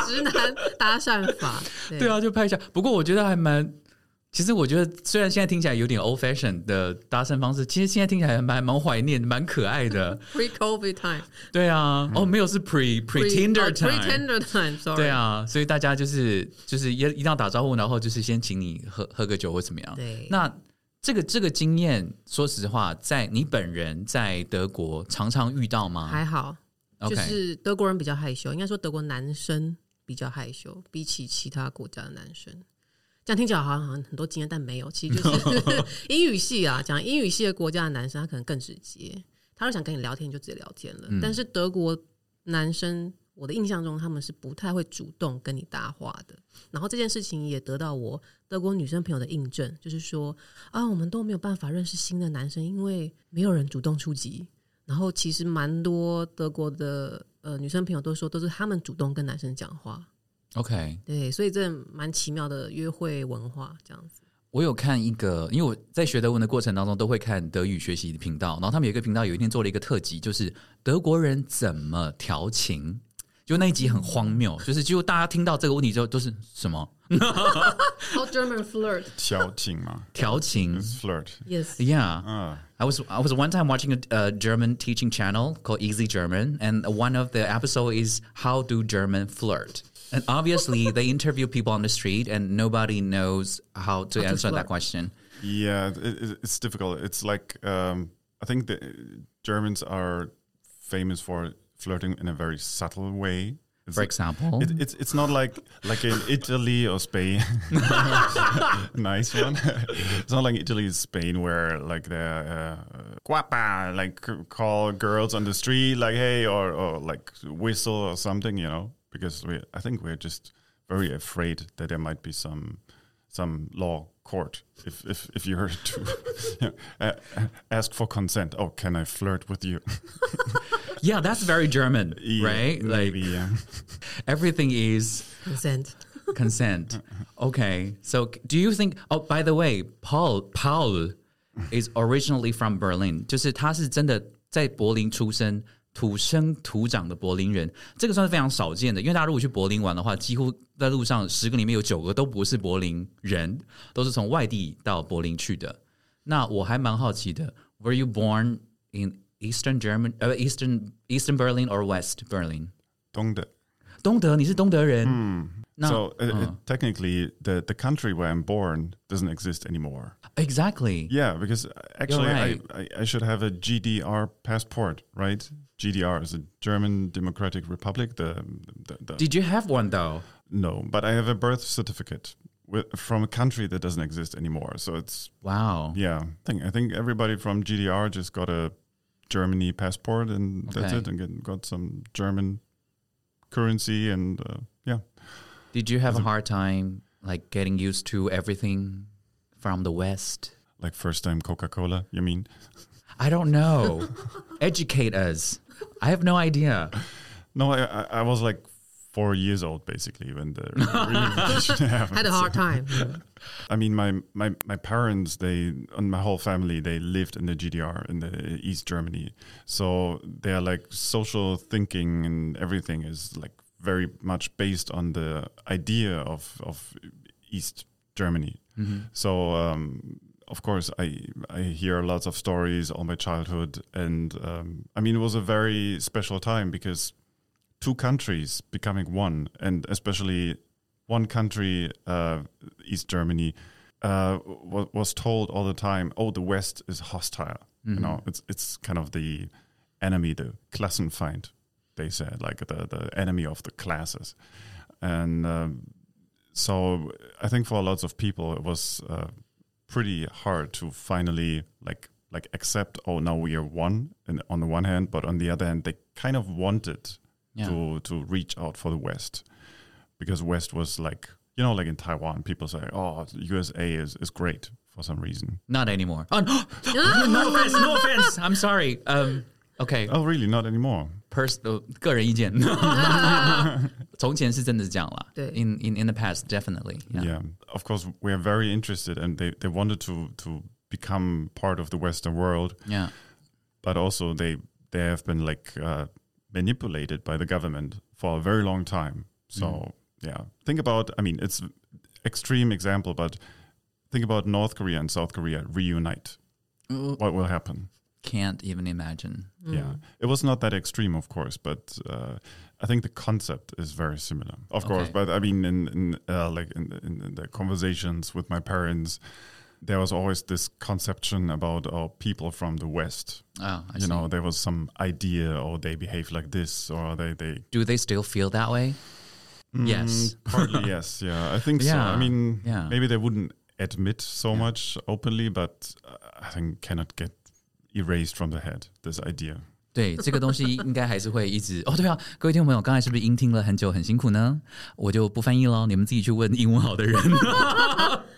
直男搭讪法，对对啊，就拍一下。不过我觉得还蛮， 其实我觉得虽然现在听起来有点 old fashion 的搭讪方式，其实现在听起来还蛮蛮怀念，蛮可爱的。pre COVID time，对啊，哦，没有是 pre pre Tinder time。pre tender time，sorry。对，啊，所以大家就是就是一一定要打招呼，然后就是先请你喝喝个酒或怎么样。对那这个这个经验，说实话，在你本人在德国常常遇到吗？还好，就是德国人比较害羞，应该说德国男生比较害羞，比起其他国家的男生。这样听起来好像好像很多经验，但没有，其实就是 英语系啊，讲英语系的国家的男生，他可能更直接，他就想跟你聊天就直接聊天了。嗯但是德国男生，我的印象中他们是不太会主动跟你搭话的。然后这件事情也得到我德国女生朋友的印证，就是说啊，我们都没有办法认识新的男生，因为没有人主动出击。然后其实蛮多德国的呃女生朋友都说，都是他们主动跟男生讲话。OK，对，所以这蛮奇妙的约会文化这样子。我有看一个，因为我在学德文的过程当中都会看德语学习的频道，然后他们有一个频道有一天做了一个特辑，就是德国人怎么调情。就那一集很荒谬，就是几乎大家听到这个问题之后都是什么 How German flirt? 调情嘛调情 flirt. Yes. Yeah, Ah. I was I was one time watching a, a German teaching channel called Easy German, and one of the episode is how do German flirt. And obviously, they interview people on the street, and nobody knows how to to answer that question. Yeah, it, it, it's difficult. It's like um, I think the Germans are famous for flirting in a very subtle way. It's For example, It, it's it's not like like in Italy or Spain. nice one. it's not like Italy or Spain where like the uh, guapa like call girls on the street like hey or or like whistle or something you know because we I think we're just very afraid that there might be some some law court if if if you were to you know, uh, ask for consent. Oh, can I flirt with you? yeah, that's very German, Yeah, right? Like maybe, yeah. everything is Consent. consent. Okay, so do you think? Oh, by the way, Paul Paul is originally from Berlin，就是他是真的在柏林出生。 土生土长的柏林人，这个算是非常少见的。因为大家如果去柏林玩的话，几乎在路上十个里面有九个都不是柏林人，都是从外地到柏林去的。那我还蛮好奇的，Were you born in Eastern German, 呃、Eastern Eastern Berlin or West Berlin？东的东德，你是东德人。那 So uh, uh. uh, technically, the the country where I'm born doesn't exist anymore. exactly. Yeah, because actually, right. I, I I should have a GDR passport, right? GDR is a German Democratic Republic. The, the, the Did you have one though? no, but I have a birth certificate with, from a country that doesn't exist anymore. So it's Wow. yeah. I think I think everybody from GDR just got a Germany passport, and that's Okay. it, and get, got some German currency, and uh, yeah. Did you have a hard time like getting used to everything from the West? Like first time Coca Cola, you mean? I don't know. Educate us. I have no idea. No, I, I, I was like four years old basically when the happened. Had a hard time. I mean, my, my, my parents, they, and my whole family, they lived in the GDR in the East Germany. So their like social thinking and everything is like very much based on the idea of, of East Germany. So, um, of course, I, I hear lots of stories all my childhood. And um, I mean, it was a very special time because two countries becoming one, and especially one country, uh, East Germany, uh, was, was told all the time, "Oh, the West is hostile." You know, it's it's kind of the enemy, the Klassenfeind. They said like the the enemy of the classes, and um, so I think for lots of people it was uh, pretty hard to finally like like accept. Oh, now we are one, and on the one hand, but on the other hand, they kind of wanted Yeah. to to reach out for the West because West was like you know like in Taiwan people say oh USA is is great for some reason Not anymore. Oh, no, no offense. No offense. I'm sorry. Um. Okay. oh really not anymore Pers 呃个人意见。从前是真的是这样啦。对 In in in the past, definitely. yeah. Yeah. of course we are very interested and they they wanted to to become part of the Western world Yeah. but also they they have been like uh, manipulated by the government for a very long time. So yeah, think about. I mean, it's extreme example, but think about North Korea and South Korea reunite. What will happen? Can't even imagine. Yeah, it was not that extreme, of course, but uh, I think the concept is very similar. Of course, but I mean, in, in uh, like in, in, in the conversations with my parents, there was always this conception about our people from the West. Ah, I you see. know, there was some idea, or they behave like this, or they they. Do they still feel that way? Yes. Mm, partly yes, yeah, I think so. Yeah, I mean, yeah. maybe they wouldn't admit so much openly, but uh, I think cannot get erased from the head. This idea. 对，这个东西应该还是会一直哦。对啊，各位听众朋友，刚才是不是音听了很久，很辛苦呢？我就不翻译喽，你们自己去问英文好的人。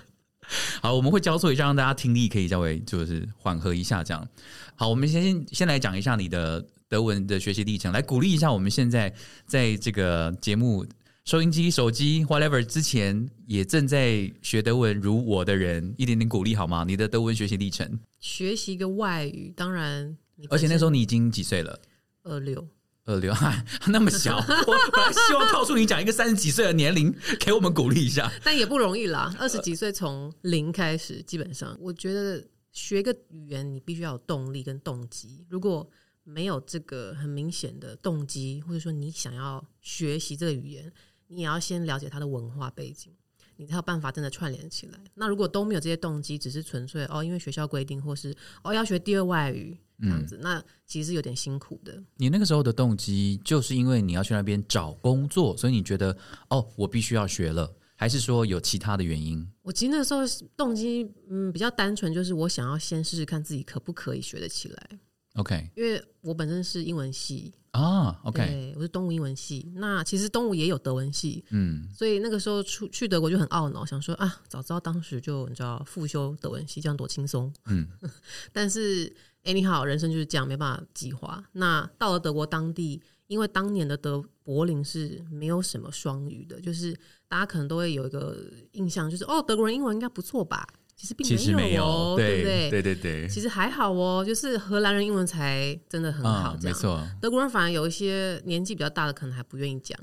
好，我们会交错一下，让大家听力可以稍微就是缓和一下。这样，好，我们先先来讲一下你的德文的学习历程，来鼓励一下我们现在在这个节目、收音机、手机 whatever 之前也正在学德文如我的人，一点点鼓励好吗？你的德文学习历程，学习一个外语，当然而且那时候你你已经几岁了？二六，二六，哈，那么小，我本来希望告诉你讲一个三十几岁的年龄，给我们鼓励一下。但也不容易啦。二十几岁从零开始，基本上我觉得学一个语言，你必须要有动力跟动机。如果没有这个很明显的动机，或者说你想要学习这个语言，你也要先了解它的文化背景，你才有办法真的串联起来。那如果都没有这些动机，只是纯粹哦，因为学校规定，或是哦要学第二外语这样子，那其实是有点辛苦的。你那个时候的动机，就是因为你要去那边找工作，所以你觉得哦，我必须要学了，还是说有其他的原因？我其实那时候动机嗯比较单纯，就是我想要先试试看自己可不可以学得起来。OK 因为我本身是英文系啊，OK，对，我是东吴英文系。那其实东吴也有德文系，嗯，所以那个时候出去德国就很懊恼，想说啊，早知道当时就你知道复修德文系，这样多轻松。嗯，但是 anyhow，人生就是这样，没办法计划。那到了德国当地，因为当年的德柏林是没有什么双语的，就是大家可能都会有一个印象，就是哦，德国人英文应该不错吧？其实并没哦，有，对不对？对对对，其实还好哦，就是荷兰人英文才真的很好。没错，德国人反而有一些年纪比较大的，可能还不愿意讲。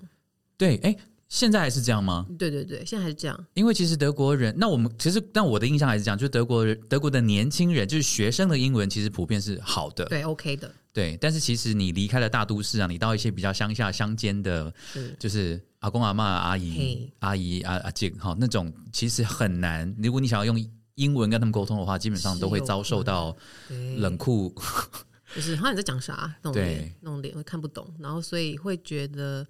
对，哎，现在还是这样吗？对对对，现在还是这样。因为其实德国人，那我们其实，但我的印象还是这样，就是德国人，德国的年轻人，就是学生的英文其实普遍是好的，对，OK 的，对，但是其实你离开了大都市啊，你到一些比较乡下乡间的，就是阿公阿妈、阿姨嘿、阿姨、阿阿姐哈那种，其实很难。如果你想要用英文跟他们沟通的话，基本上都会遭受到冷酷。就是好像你在讲啥那种对脸，那种脸会看不懂，然后所以会觉得，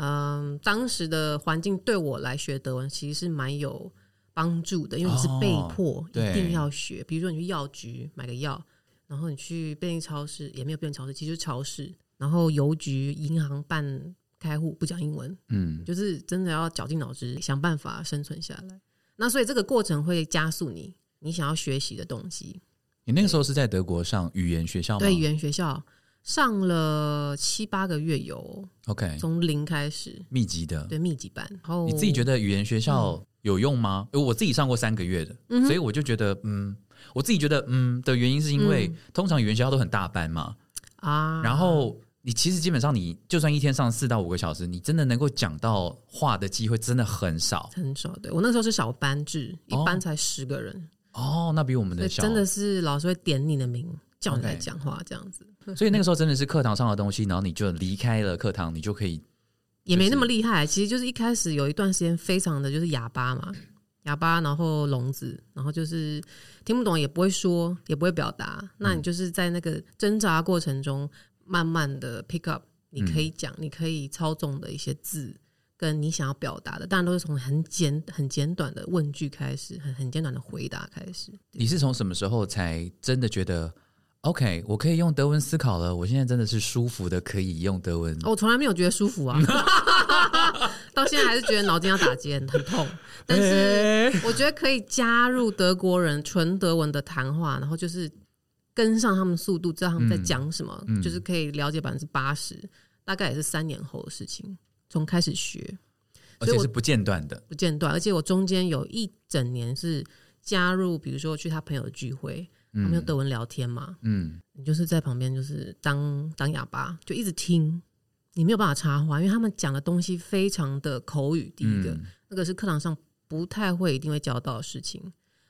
嗯，当时的环境对我来学德文其实是蛮有帮助的，因为你是被迫一定要学。比如说你去药局买个药，然后你去便利超市，也没有便利超市，其实就是超市，然后邮局、银行办开户不讲英文，嗯，就是真的要绞尽脑汁想办法生存下来。那所以这个过程会加速你你想要学习的东西。你那个时候是在德国上语言学校吗？对，语言学校上了七八个月有，OK，从零开始，密集的。对密集班。然后你自己觉得语言学校有用吗？因为我自己上过三个月的，嗯所以我就觉得，嗯，我自己觉得，嗯的原因是因为、嗯通常语言学校都很大班嘛，啊，然后你其实基本上你就算一天上四到五个小时，你真的能够讲到话的机会真的很少很少。对我那时候是小班制，一哦班才十个人，哦。那比我们的小，真的是老师会点你的名，叫你来讲话这样子，所以那个时候真的是课堂上的东西，然后你就离开了课堂，你就可以也没那么厉害。其实就是一开始有一段时间非常的就是哑巴嘛。哑巴，然后聋子，然后就是听不懂，也不会说，也不会表达。那你就是在那个挣扎过程中，慢慢的 pick up，你可以讲，你可以操纵的一些字，跟你想要表达的，当然都是从很简很简短的问句开始，很很简短的回答开始。你是从什么时候才真的觉得 OK，我可以用德文思考了？我现在真的是舒服的，可以用德文。哦我从来没有觉得舒服啊，到现在还是觉得脑筋要打结，很痛。但是我觉得可以加入德国人纯德文的谈话，然后就是跟上他们速度，知道他们在讲什么，嗯就是可以了解百分之八十，大概也是三年后的事情。从开始学而且是不间断的。不间断，而且我中间有一整年是加入，比如说去他朋友的聚会，他们用德文聊天嘛，嗯，你就是在旁边就是当当哑巴，就一直听，你没有办法插话，因为他们讲的东西非常的口语。第一个，嗯。那个是课堂上不太会一定会教到的事情，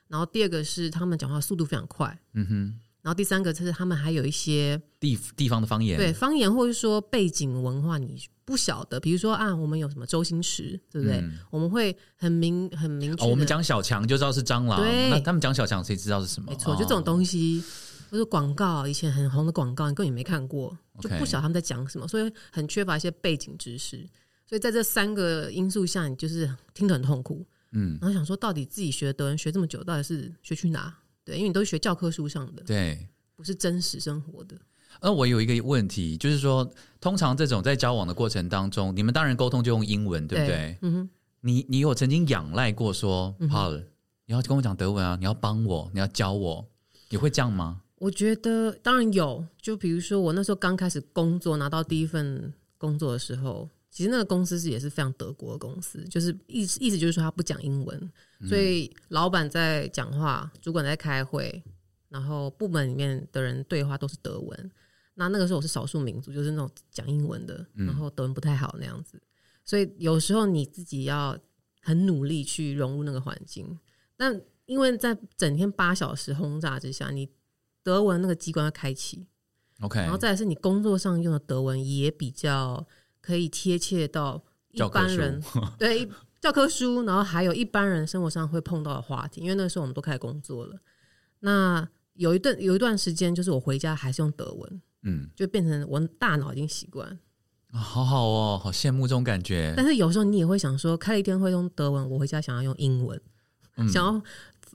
然后第二个是他们讲话速度非常快，嗯哼，然后第三个就是他们还有一些地地方的方言，对方言或者说背景文化你不晓得，比如说啊，我们有什么周星驰，对不对？嗯我们会很明很明确哦，我们讲小强就知道是蟑螂，对那他们讲小强谁知道是什么？没错，就这种。东西，或者广告，以前很红的广告，你根本也没看过，就不晓得他们在讲什么，所以很缺乏一些背景知识。所以在这三个因素下，你就是听得很痛苦，嗯，然后想说，到底自己学德文学这么久，到底是学去哪？对，因为你都是学教科书上的，对。不是真实生活的。呃，我有一个问题，就是说，通常这种在交往的过程当中，你们当然沟通就用英文，对不对？嗯哼，你你有曾经仰赖过说、嗯哼 Paul，你要跟我讲德文啊，你要帮我，你要教我，你会这样吗？我觉得当然有，就比如说我那时候刚开始工作，拿到第一份工作的时候，其实那个公司是也是非常德国的公司，就是意思意思就是说他不讲英文，所以老板在讲话，主管在开会，然后部门里面的人对话都是德文。那那个时候我是少数民族，就是那种讲英文的，然后德文不太好那样子，所以有时候你自己要很努力去融入那个环境。但因为在整天八小时轰炸之下，你德文那个机关要开启，OK，然后再来是你工作上用的德文也比较可以贴切到一般人对 教科书，然后还有一般人生活上会碰到的话题。因为那个时候我们都开始工作了，那有一段有一段时间，就是我回家还是用德文，嗯，就变成我大脑已经习惯。啊好好哦，好羡慕这种感觉。但是有时候你也会想说，开了一天会用德文，我回家想要用英文，嗯想要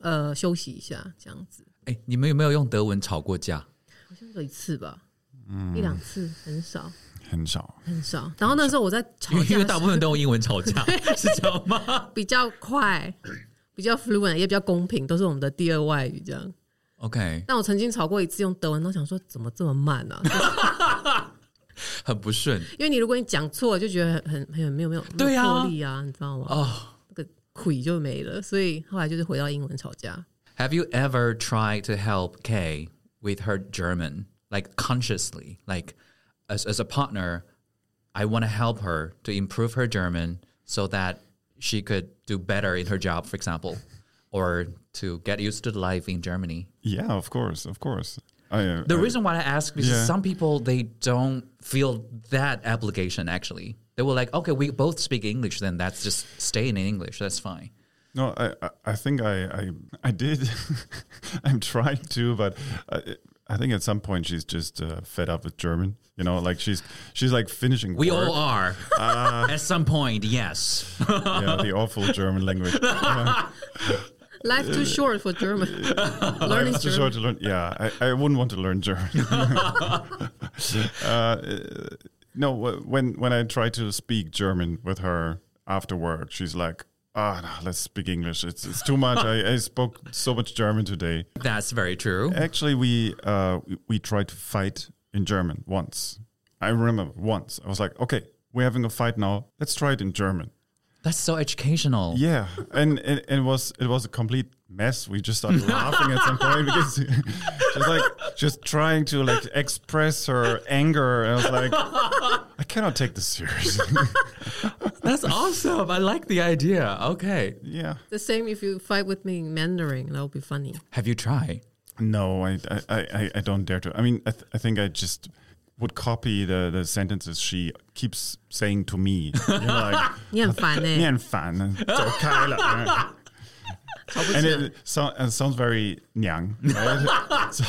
呃休息一下这样子。哎，你们有没有用德文吵过架？好像有一次吧，嗯一两次，很少很少。很少。然后那时候我在吵因为因为大部分都用英文吵架，是这样吗？比较快，比较 fluent，也比较公平，都是我们的第二外语这样。OK，但我曾经吵过一次用德文，都想说怎么这么慢啊？很不顺因为你如果你讲错，就觉得很很很没有没有对啊没有魄力啊，你知道吗？哦。那个魁就没了，所以后来就是回到英文吵架。 Have you ever tried to help Kay with her German, like consciously, like as as a partner? I want to help her to improve her German so that she could do better in her job, for example, or to get used to the life in Germany. Yeah, of course, of course. I, uh, The I- reason why I ask is Yeah. some people they don't feel that obligation actually. They were like, okay, we both speak English, then that's just stay in English. That's fine. No, I, I, think I, I, I did. I'm trying to, but I, I think at some point she's just uh, fed up with German. You know, like she's she's like finishing. We work. all are. At some point, yes. yeah, the awful German language. Life too short for German. Learning too German. short to learn. Yeah, I, I wouldn't want to learn German. uh, no, when when I try to speak German with her after work, she's like, "Ah, no, let's speak English. It's it's too much. I, I spoke so much German today." That's very true. Actually, we uh, we- we tried to fight in German once. I remember once. I was like, "Okay, we're having a fight now. Let's try it in German." That's so educational. Yeah, and, and, and it was it was a complete mess. We just started laughing at some point because she's like just trying to like express her anger. And I was like, I cannot take this seriously. That's awesome. I like the idea. Okay. yeah. The same if you fight with me in Mandarin, that would be funny. Have you tried? No, I I, I, I don't dare to. I mean, I, th- I think I just would copy the, the sentences she keeps saying to me. You know, like, 你很烦呢、你很烦，走开了。吵不 and 起来 it, so, it sounds very nyang, right? so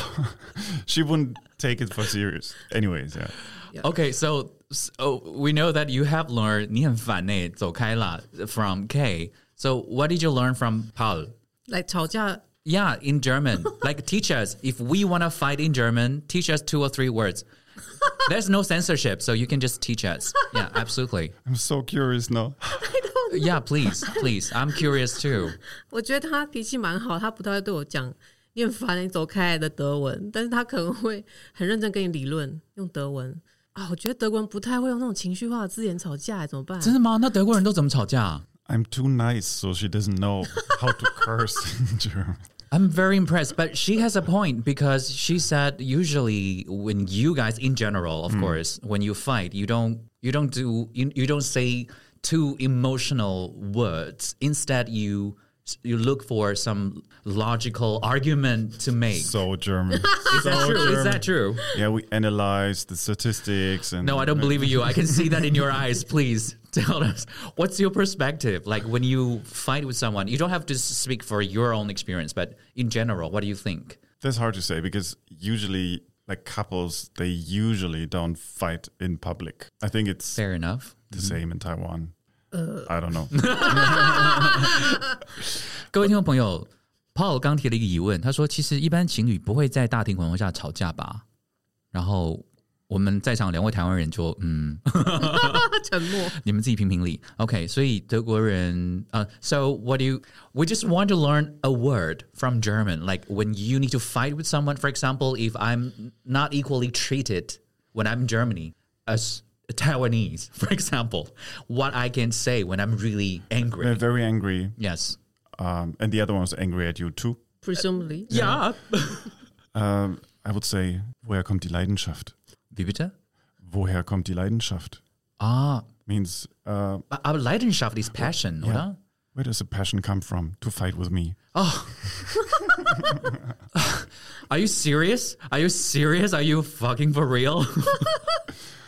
she wouldn't take it for serious. Anyways, yeah. Okay, so, so we know that you have learned 你很烦欸走开啦 from K. So what did you learn from Paul? 来吵架 Yeah, in German. like teach us. If we want to fight in German, teach us two or three words. There's no censorship, so you can just teach us. Yeah, absolutely. I'm so curious now. Yeah, please, please. I'm curious too. 我觉得他脾气蛮好，他不太会对我讲你很烦，你走开的德文，但是他可能会很认真跟你理论用德文啊。我觉得德国人不太会用那种情绪化的字眼吵架，怎么办？真的吗？那德国人都怎么吵架？ I'm too nice, so she doesn't know how to curse in German. I'm very impressed, but she has a point because she said usually when you guys in general, of mm. course, when you fight, you don't you don't do you, you don't say too emotional words. Instead, you you look for some logical argument to make. So German. Is that true? Is that true? yeah, we analyze the statistics and No, I don't believe you. I can see that in your eyes. Please tell us what's your perspective. Like when you fight with someone, you don't have to speak for your own experience, but in general, what do you think? That's hard to say because usually, like couples, they usually don't fight in public. I think it's Fair enough. the mm-hmm. same in Taiwan. I don't know. 各位听众朋友，Paul 刚提了一个疑问，他说：“其实一般情侣不会在大庭广众下吵架吧？”然后我们在场两位台湾人就嗯，沉默。你们自己评评理。OK，所以德国人呃、s o what do you? We just want to learn a word from German, like when you need to fight with someone. For example, if I'm not equally treated when I'm in Germany as a Taiwanese, for example, what I can say when I'm really They're angry. very angry, Yes. um, and the other one's angry at you too. Presumably，Ja. Um, I would say, woher kommt die Leidenschaft? Wie bitte? Woher kommt die Leidenschaft? Ah, Means, uh, aber Leidenschaft is Passion, oder? where does the passion come from to fight with me? Oh. Are you serious? Are you serious? Are you fucking for real?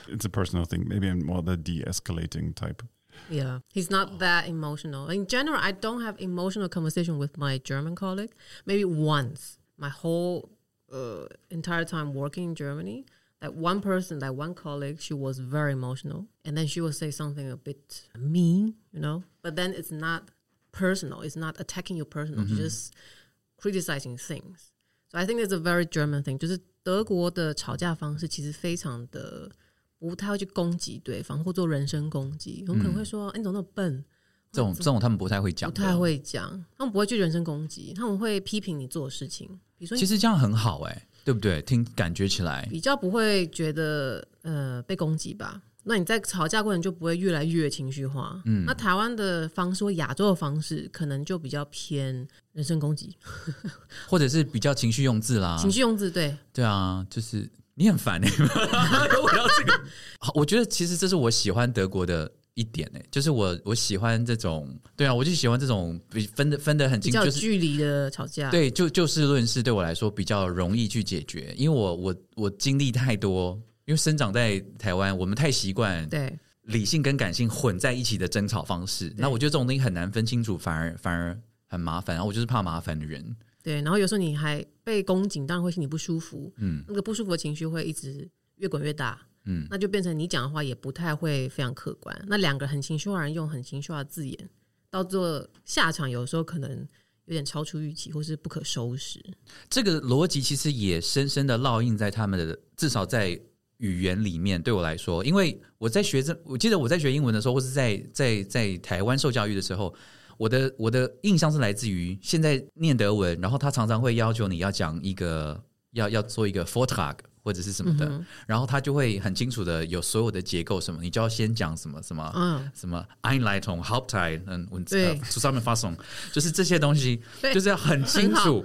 It's a personal thing. Maybe I'm more the de-escalating type. Yeah, he's not that emotional. In general, I don't have emotional conversation with my German colleague. Maybe once, my whole uh, entire time working in Germany, that one person, that one colleague, she was very emotional, and then she would say something a bit mean, you know. But then it's not personal. It's not attacking you personal. It's just criticizing things. So I think it's a very German thing. 就是德国的吵架方式其实非常的 不太会去攻击对方或做人身攻击，有可能会说：“哎、你怎么那么笨这种这种他们不太会？”讲，不太会讲，他们不会去人身攻击，他们会批评你做的事情。比如说，其实这样很好哎、对不对？听感觉起来，比较不会觉得呃被攻击吧。那你在吵架过程就不会越来越情绪化。嗯，那台湾的方式或亚洲的方式，可能就比较偏人身攻击、或者是比较情绪用字啦，情绪用字。对，对啊，就是你很烦哎、欸，又回到这个，好我觉得其实这是我喜欢德国的一点哎、就是我我喜欢这种，对啊，我就喜欢这种比分的分得很清，比较有就是距离的吵架。，对，就就事论事，对我来说比较容易去解决，因为我我我经历太多，因为生长在台湾，我们太习惯对，理性跟感性混在一起的争吵方式，那我觉得这种东西很难分清楚，反而反而很麻烦，然后我就是怕麻烦的人，对，然后有时候你还被攻击，当然会心里不舒服，嗯，那个不舒服的情绪会一直越滚越大，嗯，那就变成你讲的话也不太会非常客观。那两个很情绪化人用很情绪化的字眼，到最后下场有时候可能有点超出预期，或是不可收拾。这个逻辑其实也深深的烙印在他们的，至少在语言里面。对我来说，因为我在学这，我记得我在学英文的时候，或是在在在台湾受教育的时候，我的我的印象是来自于现在念德文，然后他常常会要求你要讲一个要要做一个 Vortrag 或者是什么的，然后他就会很清楚的有所有的结构什么，你就要先讲什么什么，嗯什么 Einleitung、Hauptteil 嗯，文字对上面发送，就是这些东西，对就是要很清楚，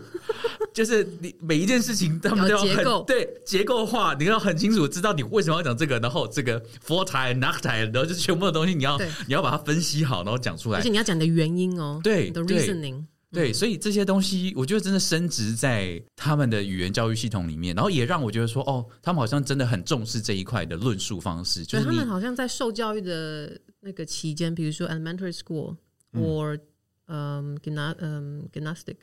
就是你每一件事情他们都要很结构对结构化，你要很清楚知道你为什么要讲这个，然后这个 Vorteil、Nachteil，然后就是全部的东西你要你要把它分析好，然后讲出来而且。你要讲的原因哦，对你的对 reasoning。对，所以这些东西，我觉得真的升值在他们的语言教育系统里面，然后也让我觉得说，哦，他们好像真的很重视这一块的论述方式，就是他们好像在受教育的那个期间，比如说 elementary school or 嗯 gymna 嗯 gymnastic，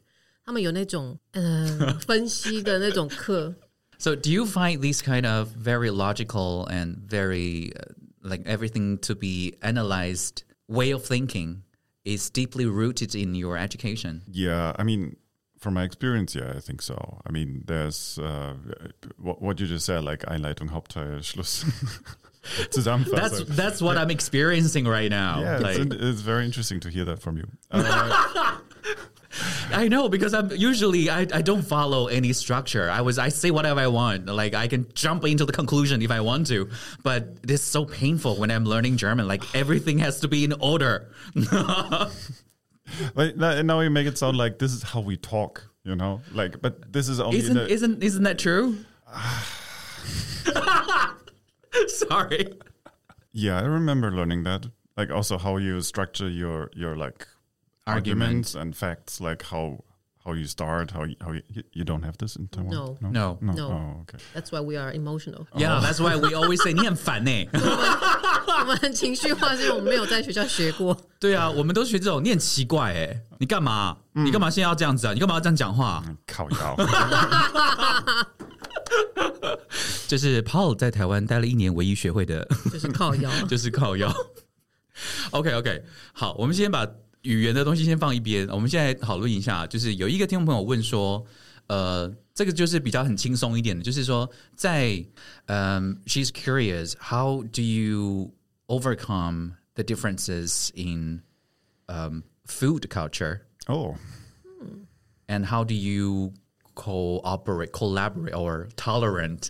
他们有那种呃分析的那种课。So, do you find these kind of very logical and very uh, like everything to be analyzed way of thinking is deeply rooted in your education? Yeah, I mean, from my experience, yeah, I think so. I mean, there's uh, what, what you just said, like Einleitung, Hauptteil, Schluss. That's Zusammenfassung. that's what I'm experiencing right now. yeah, Like, it's, it's very interesting to hear that from you. Uh, I know because I'm usually I, I don't follow any structure. I was I say whatever I want. Like I can jump into the conclusion if I want to, but it's so painful when I'm learning German. Like everything has to be in order. now now you make it sound like this is how we talk, you know? Like, but this is only Isn't the, isn't isn't that true? Sorry. Yeah, I remember learning that. Like also how you structure your your like arguments and facts, like how how you start, how you, how you, you don't have this in Taiwan. No. No. no. No. Oh, okay. That's why we are emotional。 Yeah, that's why we always say 你很烦呢、我们很情绪化，是因为我们没有在学校学过。对啊，我们都学这种，你很奇怪哎、你干嘛？你干嘛现在要这样子啊？你干嘛要这样讲话？靠腰。这是 Paul 在台湾待了一年唯一学会的，就是靠腰。就是靠腰。OK OK，好，我们先把 语言的东西先放一边，我们现在讨论一下，就是有一个听众朋友问说，呃，这个就是比较很轻松一点的，就是说在嗯、s h e s curious how do you overcome the differences in um, food culture Oh, and how do you cooperate, collaborate, or tolerant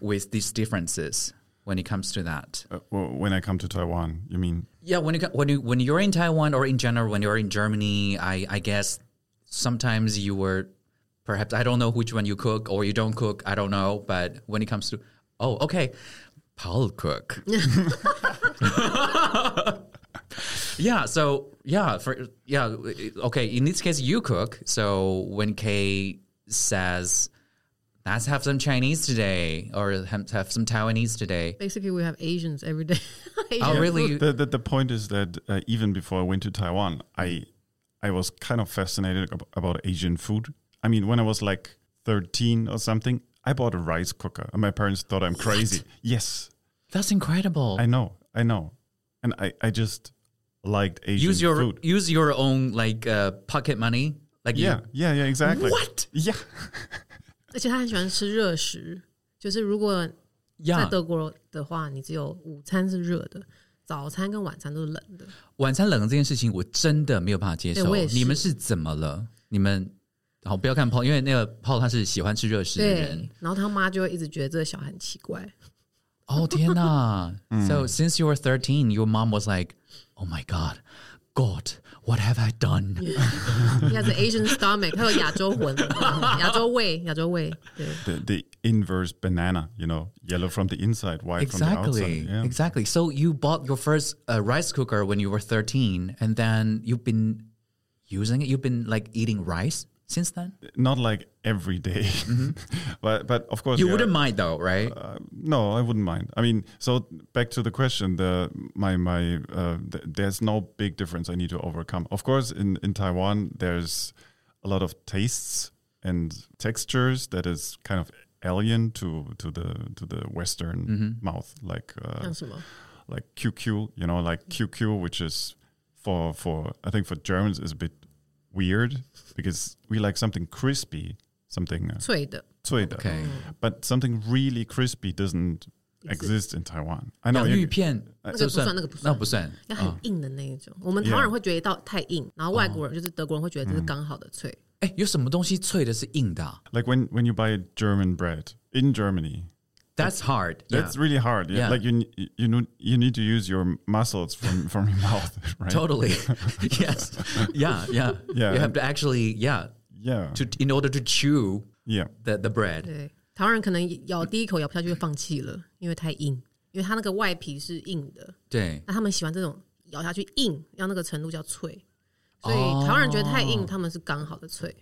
with these differences when it comes to that? uh, well, when I come to Taiwan, you mean? yeah, when you when you when you're in Taiwan or in general when you're in Germany, I I guess sometimes you were perhaps I don't know which one you cook or you don't cook. I don't know, but when it comes to oh okay, Paul cook. yeah, so yeah, for yeah, okay. In this case, you cook. So when Kay says, "Let's have some Chinese today," or have, have some Taiwanese today. Basically, we have Asians every day. Oh, really? The, the, the point is that uh, even before I went to Taiwan, I I was kind of fascinated ab- about Asian food. I mean, when I was like 13 or something, I bought a rice cooker, and my parents thought I'm crazy. Yes, That's incredible. I know, I know, and I I just liked Asian use your food. use your own like uh, pocket money. Like you- Yeah, yeah, yeah, exactly. What? Yeah. 而且他很喜欢吃热食，就是如果在德国的话，你只有午餐是热的，早餐跟晚餐都是冷的。晚餐冷的这件事情，我真的没有办法接受你们是怎么了？你们好不要看 Paul，因为那个 Paul 他是喜欢吃热食的人。，然后他妈就会一直觉得这个小孩很奇怪。哦天哪！So since you were thirteen, your mom was like, "Oh my God, God, what have I done?" He has an Asian stomach，他有亚洲魂，亚洲胃，亚洲胃。对， The the inverse banana, you know, yellow from the inside, white from the Exactly, outside. Yeah. exactly. So you bought your first uh, rice cooker when you were thirteen, and then you've been using it. You've been like eating rice since then? Not like every day. Mm -hmm. but but of course you yeah, wouldn't mind though, right? Uh, no, I wouldn't mind. I mean, so back to the question, the my my uh, th there's no big difference I need to overcome. Of course, in in Taiwan there's a lot of tastes and textures that is kind of alien to to the to the Western mm -hmm. mouth, like uh, like QQ, you know, like QQ, which is for for I think for Germans is a bit weird because we like something crispy, something uh, 脆的， 脆的 Okay. but something really crispy doesn't exist in Taiwan. I know 洋芋 you, 片那个就不算那个不算那不算要很哦硬的那一种。我们台湾人会觉得一道太硬，然后外国人就是德国人会觉得这是刚好的脆。哎，有什么东西脆的是硬的啊 like when when you buy German bread in Germany. ？That's hard. That's yeah. really hard. Yeah. Yeah. Like you, ne- you know, you need to use your muscles from from your mouth, right? Totally. yes. Yeah. Yeah. Yeah. You have to actually, yeah, Yeah. to in order to chew yeah. the the bread. 对，台湾人可能咬第一口咬不下去就放弃了，因为太硬，因为它那个外皮是硬的。对。那他们喜欢这种咬下去硬，要那个程度叫脆。所以哦台湾人觉得太硬，他们是刚好的脆。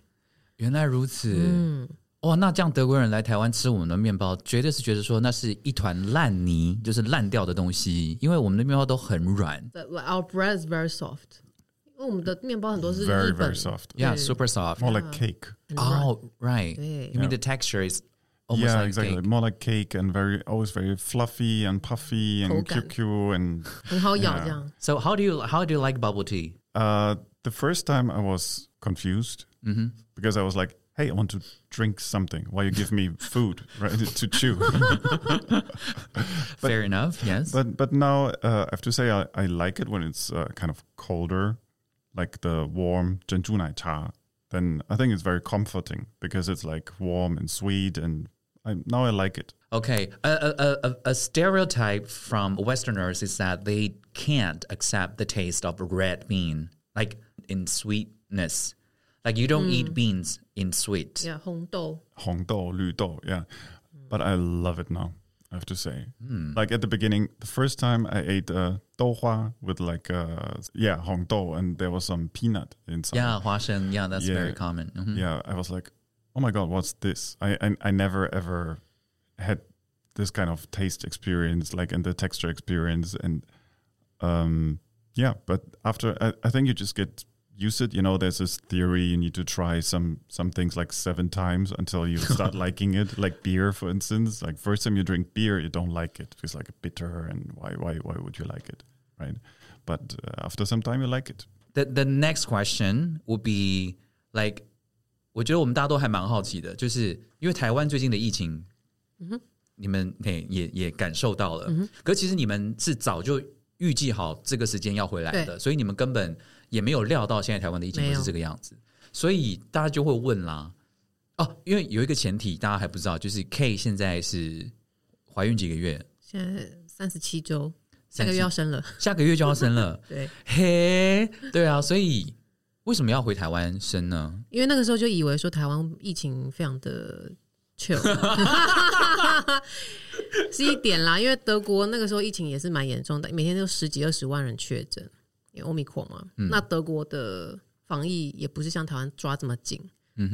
原来如此。嗯， 哇，那这样德国人来台湾吃我们的面包，绝对是觉得说那是一团烂泥，就是烂掉的东西，因为我们的面包都很软 But our bread is very soft，因为我们的面包很多是 Very 日本 very soft. ，Yeah, 对 super soft. More like cake. 很软 Oh, right. 对 You mean the texture is almost yeah, like exactly. cake. More like cake and very always very fluffy and puffy and 口感。 QQ and 很好咬 Yeah 这样。 So how do you how do you like bubble tea? Uh, the first time I was confused because I was like, hey, I want to drink something while you give me food right, to chew. but, Fair enough, yes. But but now uh, I have to say I, I like it when it's uh, kind of colder, like the warm Genjunai cha. Then I think it's very comforting because it's like warm and sweet, and I, now I like it. Okay, a, a, a, a, stereotype from Westerners is that they can't accept the taste of red bean, like in sweetness. Like you don't eat beans in sweet. Yeah，红豆 Hongdou, 绿豆, yeah. But I love it now. I have to say. Hmm. Like at the beginning, the first time I ate uh, douhua with like uh, yeah hong dou, and there was some peanut inside. Yeah, 花生 Yeah, that's Yeah. very common. 嗯哼 yeah. I was like, oh my god, what's this? I I, I never ever had this kind of taste experience, like and the texture experience, and um yeah. But after I, I think you just get used it. You know, there's this theory you need to try some some things like seven times until you start liking it. Like beer, for instance. Like first time you drink beer, you don't like it. It's like bitter, and why why why would you like it, right? But uh, after some time, you like it. The the next question would be like，我觉得我们大家都还蛮好奇的，就是因为台湾最近的疫情，你们嘿也也感受到了，可其实你们是早就预计好这个时间要回来的，对所以你们根本 也没有料到现在台湾的疫情会是这个样子，所以大家就会问啦，哦，因为有一个前提大家还不知道，就是 K 现在是怀孕几个月，现在三十七周，下个月要生了。下个月就要生了，对，嘿，对啊，所以为什么要回台湾生呢？因为那个时候就以为说台湾疫情非常的 chill，是一点啦。因为德国那个时候疫情也是蛮严重的，每天都十几二十万人确诊，因为欧米克嘛。那德国的防疫也不是像台湾抓这么紧，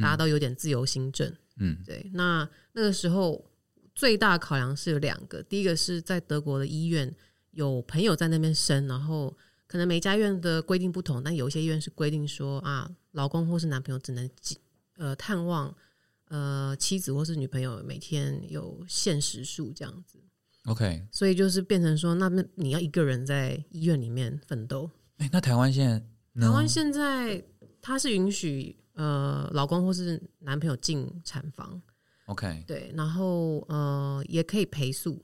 大家都有点自由新政。嗯，对。那那个时候最大考量是有两个，第一个是在德国的医院有朋友在那边生，然后可能每家医院的规定不同，但有一些医院是规定说啊，老公或是男朋友只能几呃探望呃妻子或是女朋友每天有限时数这样子，OK，所以就是变成说，那那你要一个人在医院里面奋斗。哎，那台湾现在台湾现在它是允许呃老公或是男朋友进产房，OK，对，然后呃也可以陪宿，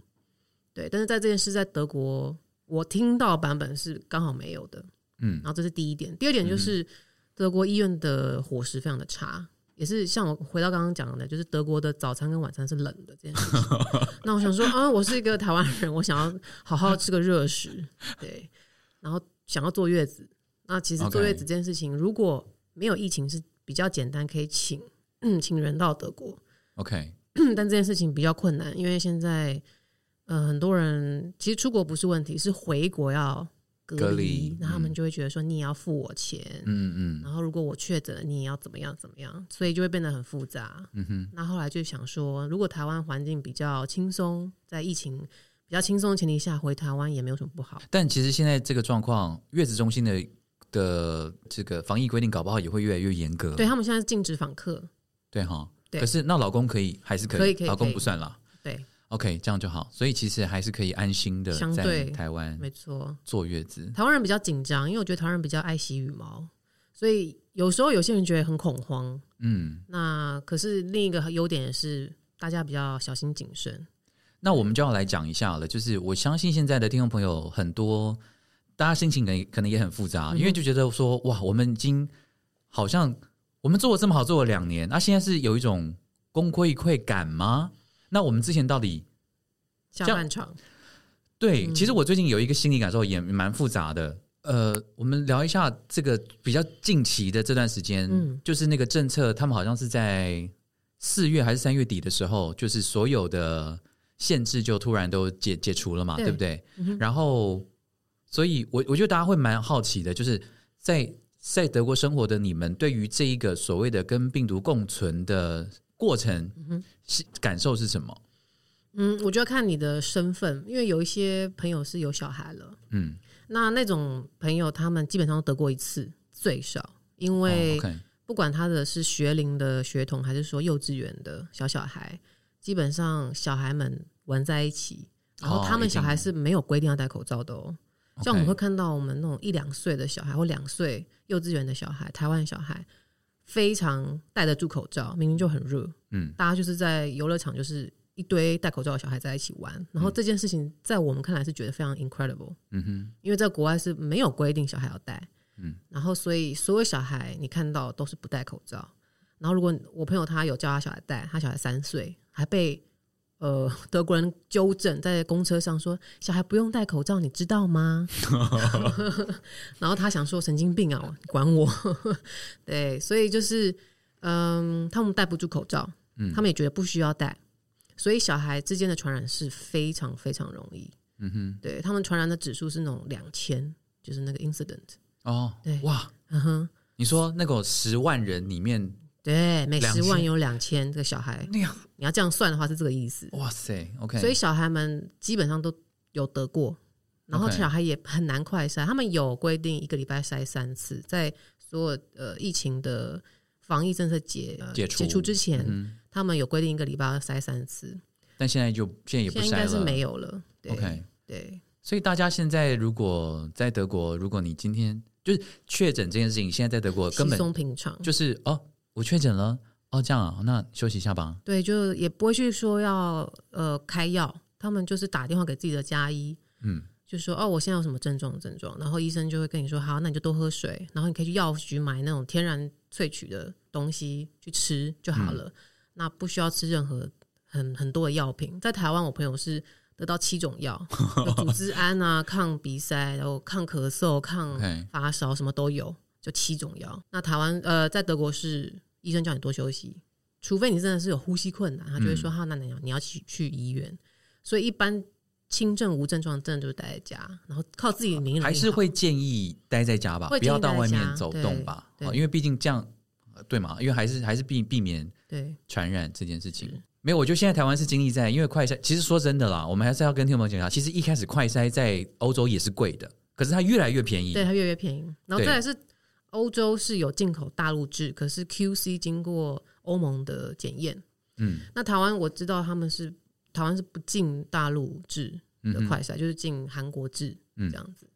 对，但是在这件事在德国，我听到版本是刚好没有的，嗯。然后这是第一点，第二点就是德国医院的伙食非常的差，也是像我回到刚刚讲的，就是德国的早餐跟晚餐是冷的这件事情。那我想说啊，我是一个台湾人，我想要好好吃个热食，对，然后想要坐月子，那其实坐月子这件事情如果没有疫情是比较简单，可以请嗯请人到德国。OK，但这件事情比较困难，因为现在呃很多人其实出国不是问题，是回国要隔离，隔离那他们就会觉得说你也要付我钱，嗯嗯。然后如果我确诊，你也要怎么样怎么样，所以就会变得很复杂。嗯哼，那后来就想说，如果台湾环境比较轻松，在疫情比较轻松的前提下回台湾也没有什么不好。但其实现在这个状况，月子中心的的这个防疫规定，搞不好也会越来越严格。对他们现在是禁止访客，对哈。对可是那老公可以还是可以，可以可以老公不算了。对，OK，这样就好。所以其实还是可以安心的在对台湾没错。坐月子。台湾人比较紧张，因为我觉得台湾人比较爱惜羽毛，所以有时候有些人觉得很恐慌。嗯，那可是另一个优点也是大家比较小心谨慎。那我们就要来讲一下了。就是我相信现在的听众朋友很多，大家心情可能可能也很复杂，因为就觉得说哇，我们已经好像我们做了这么好，做了两年，那、现在是有一种功亏一篑感吗？那我们之前到底下半场对，嗯其实我最近有一个心理感受也蛮复杂的。呃，我们聊一下这个比较近期的这段时间，嗯就是那个政策，他们好像是在四月还是三月底的时候，就是所有的限制就突然都解解除了嘛，对。对不对？嗯然后，所以我我觉得大家会蛮好奇的，就是在在德国生活的你们，对于这一个所谓的跟病毒共存的过程，是感受是什么？嗯，我觉得看你的身份，因为有一些朋友是有小孩了，嗯，那那种朋友他们基本上都得过一次最少，因哦为不管他的是学龄的学童，还是说幼稚园的小小孩，基本上小孩们玩在一起，然后他们小孩是没有规定要戴口罩的哦。像我们会看到我们那种一两岁的小孩或两岁幼稚园的小孩，台湾小孩非常戴得住口罩，明明就很热，嗯，大家就是在游乐场就是一堆戴口罩的小孩在一起玩，然后这件事情在我们看来是觉得非常 incredible，嗯哼，因为在国外是没有规定小孩要戴，嗯，然后所以所有小孩你看到都是不戴口罩，然后如果我朋友他有叫他小孩戴，他小孩三岁还被呃德国人纠正，在公车上说小孩不用戴口罩，你知道吗？然后他想说神经病啊，你管我？对，所以就是嗯，他们戴不住口罩，他们也觉得不需要戴。所以小孩之间的传染是非常非常容易。嗯哼，对他们传染的指数是那种两千，就是那个 incident。哦，对哇，嗯哼，你说那个十万人里面对，每十2000万有两千个小孩，那样，你要这样算的话是这个意思。哇塞，OK，所以小孩们基本上都有得过，然后小孩也很难快筛，他们有规定一个礼拜筛三次，在所有呃疫情的防疫政策解、呃解除。之前，嗯，他们有规定一个礼拜要筛三次，但现在就现在也不现在应该是筛了，没有了。对 OK，对，所以大家现在如果在德国，如果你今天就是确诊这件事情，现在在德国根稀本松平常。就是哦，我确诊了，哦这样啊，那休息一下吧。对，就也不会去说要呃开药，他们就是打电话给自己的家医，嗯，就说哦，我现在有什么症状症状，然后医生就会跟你说，好，那你就多喝水，然后你可以去药局买那种天然萃取的东西去吃就好了，那不需要吃任何很很多的药品。在台湾，我朋友是得到七种药，有组织胺啊、抗鼻塞，然后抗咳嗽、抗发烧，什么都有，就七种药。那台湾呃，在德国是医生叫你多休息，除非你真的是有呼吸困难，他就会说，好，那你要你要去去医院。所以一般轻症无症状，真的就是待在家，然后靠自己的免疫力还是会建议待在家吧，会不要到外面走动吧，因为毕竟这样呃对嘛，因为还是还是避避免对传染这件事情。没有，我觉得现在台湾是经历在，因为快筛，其实说真的啦，我们还是要跟听众朋友讲一下，其实一开始快筛在欧洲也是贵的，可是它越来越便宜。对，它越来越便宜。然后再来是欧洲是有进口大陆制，可是 QC 经过欧盟的检验。嗯那台湾我知道他们是台湾是不进大陆制的快筛，就是进韩国制嗯这样子。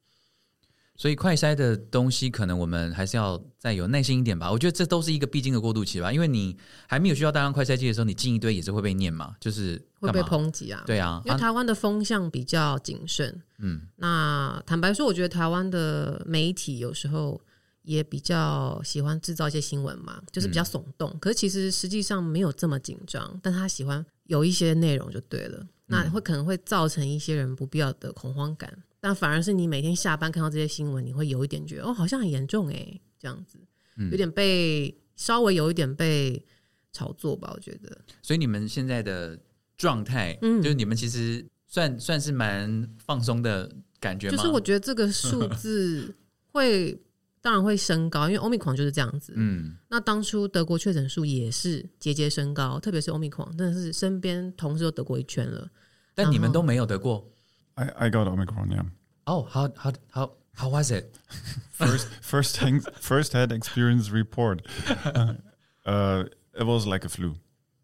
所以快筛的东西，可能我们还是要再有耐心一点吧。我觉得这都是一个必经的过渡期吧，因为你还没有需要大量快筛剂的时候，你进一堆也是会被念嘛，就是会被抨击啊，对啊，啊因为台湾的风向比较谨慎。嗯那坦白说，我觉得台湾的媒体有时候也比较喜欢制造一些新闻嘛，就是比较耸动。可是其实实际上没有这么紧张，但他喜欢有一些内容就对了。那会可能会造成一些人不必要的恐慌感，但反而是你每天下班看到这些新闻，你会有一点觉得哦，好像很严重哎，这样子，嗯有点被稍微有一点被炒作吧，我觉得。所以你们现在的状态，嗯就是你们其实算算是蛮放松的感觉吗？就是我觉得这个数字会当然会升高，因为欧米狂就是这样子。嗯那当初德国确诊数也是节节升高，特别是欧米狂，真的是身边同事都得过一圈了。但你们都没有得过 I, I got Omicron, yeah. 哦。How how how how was it？ First, first, hand, first hand experience report. Uh, it was like a flu,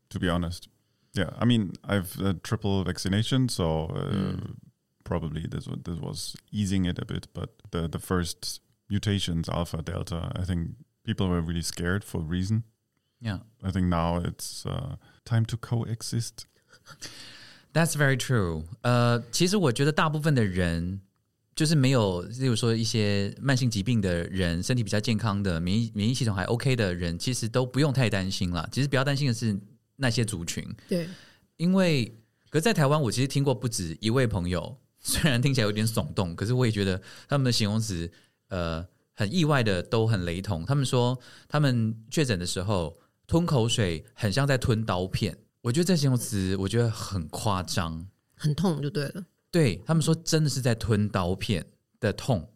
to be honest. Yeah, I mean, I've uh, triple vaccination, so uh, probably this wa- this was easing it a bit. But the the first mutations, alpha, delta, I think people were really scared for a reason. Yeah, I think now it's uh, time to coexist. that's very true。呃，其实我觉得大部分的人。就是没有，例如说一些慢性疾病的人，身体比较健康的，免疫免疫系统还 OK 的人，其实都不用太担心啦。其实比较担心的是那些族群，对，因为可是在台湾，我其实听过不止一位朋友，虽然听起来有点耸动，可是我也觉得他们的形容词，呃，很意外的都很雷同。他们说他们确诊的时候吞口水很像在吞刀片，我觉得这形容词我觉得很夸张。很痛就对了，对他们说真的是在吞刀片的痛，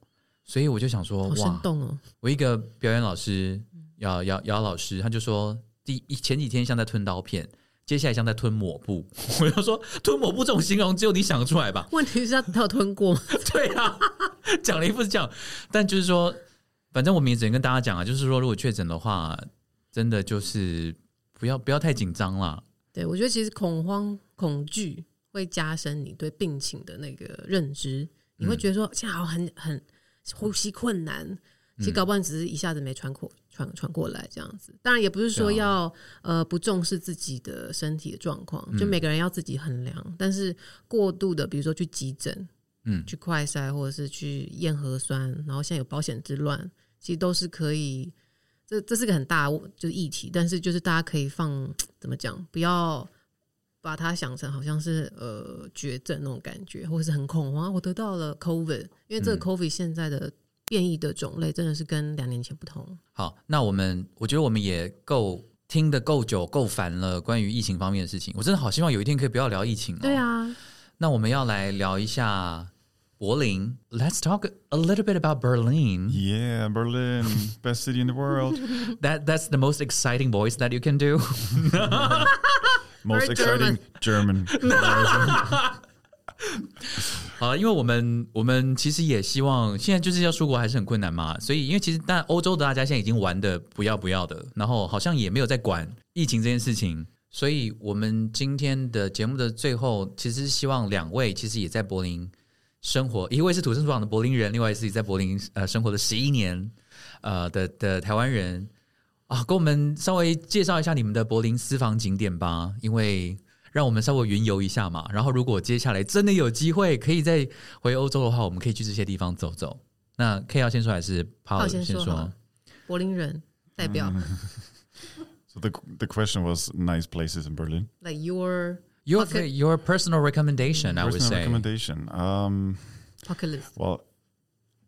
所以我就想说好生哇，动哦。我一个表演老师姚姚姚老师，他就说第一前几天像在吞刀片，接下来像在吞抹布。我就说吞抹布这种形容只有你想得出来吧？问题是他吞过吗？对啊，讲了一副是这样，但就是说，反正我们也只能跟大家讲啊，就是说如果确诊的话，真的就是不要不要太紧张啦。对，我觉得其实恐慌、恐惧会加深你对病情的那个认知，你会觉得说现在好像很很呼吸困难，其实搞不好你只是一下子没喘过喘喘过来这样子。当然也不是说要、呃不重视自己的身体的状况，就每个人要自己衡量。但是过度的，比如说去急诊，嗯去快筛或者是去验核酸，然后现在有保险之乱，其实都是可以。这这是个很大的就是议题，但是就是大家可以放怎么讲，不要把它想成好像是呃绝症那种感觉，或者是很恐慌。我得到了 COVID，因为这个嗯 COVID 现在的变异的种类真的是跟两年前不同。好，那我们我觉得我们也够听得够久、够烦了，关于疫情方面的事情，我真的好希望有一天可以不要聊疫情、哦。对，啊，那我们要来聊一下柏林。Let's talk a little bit about Berlin. Yeah, Berlin, best city in the world. That that's the most exciting voice that you can do. Most exciting German. 好，因为我们我们其实也希望现在就是要出国还是很困难嘛，所以因为其实但欧洲的大家现在已经玩的不要不要的，然后好像也没有在管疫情这件事情，所以我们今天的节目的最后，其实希望两位其实也在柏林生活，一位是土生土长的柏林人，另外一位是在柏林呃生活了十一年呃的的台湾人啊，跟我们稍微介绍一下你们的柏林私房景点吧，因为。让我们稍微云游一下嘛，然后如果接下来真的有机会可以再回欧洲的话，我们可以去这些地方走走。那 K 要先说还是 Paul 好先先说好了柏林人代表、 So the the question was nice places in Berlin. like your Your Okay. your personal recommendation, I would Personal say. recommendation. Um, bucket list. well,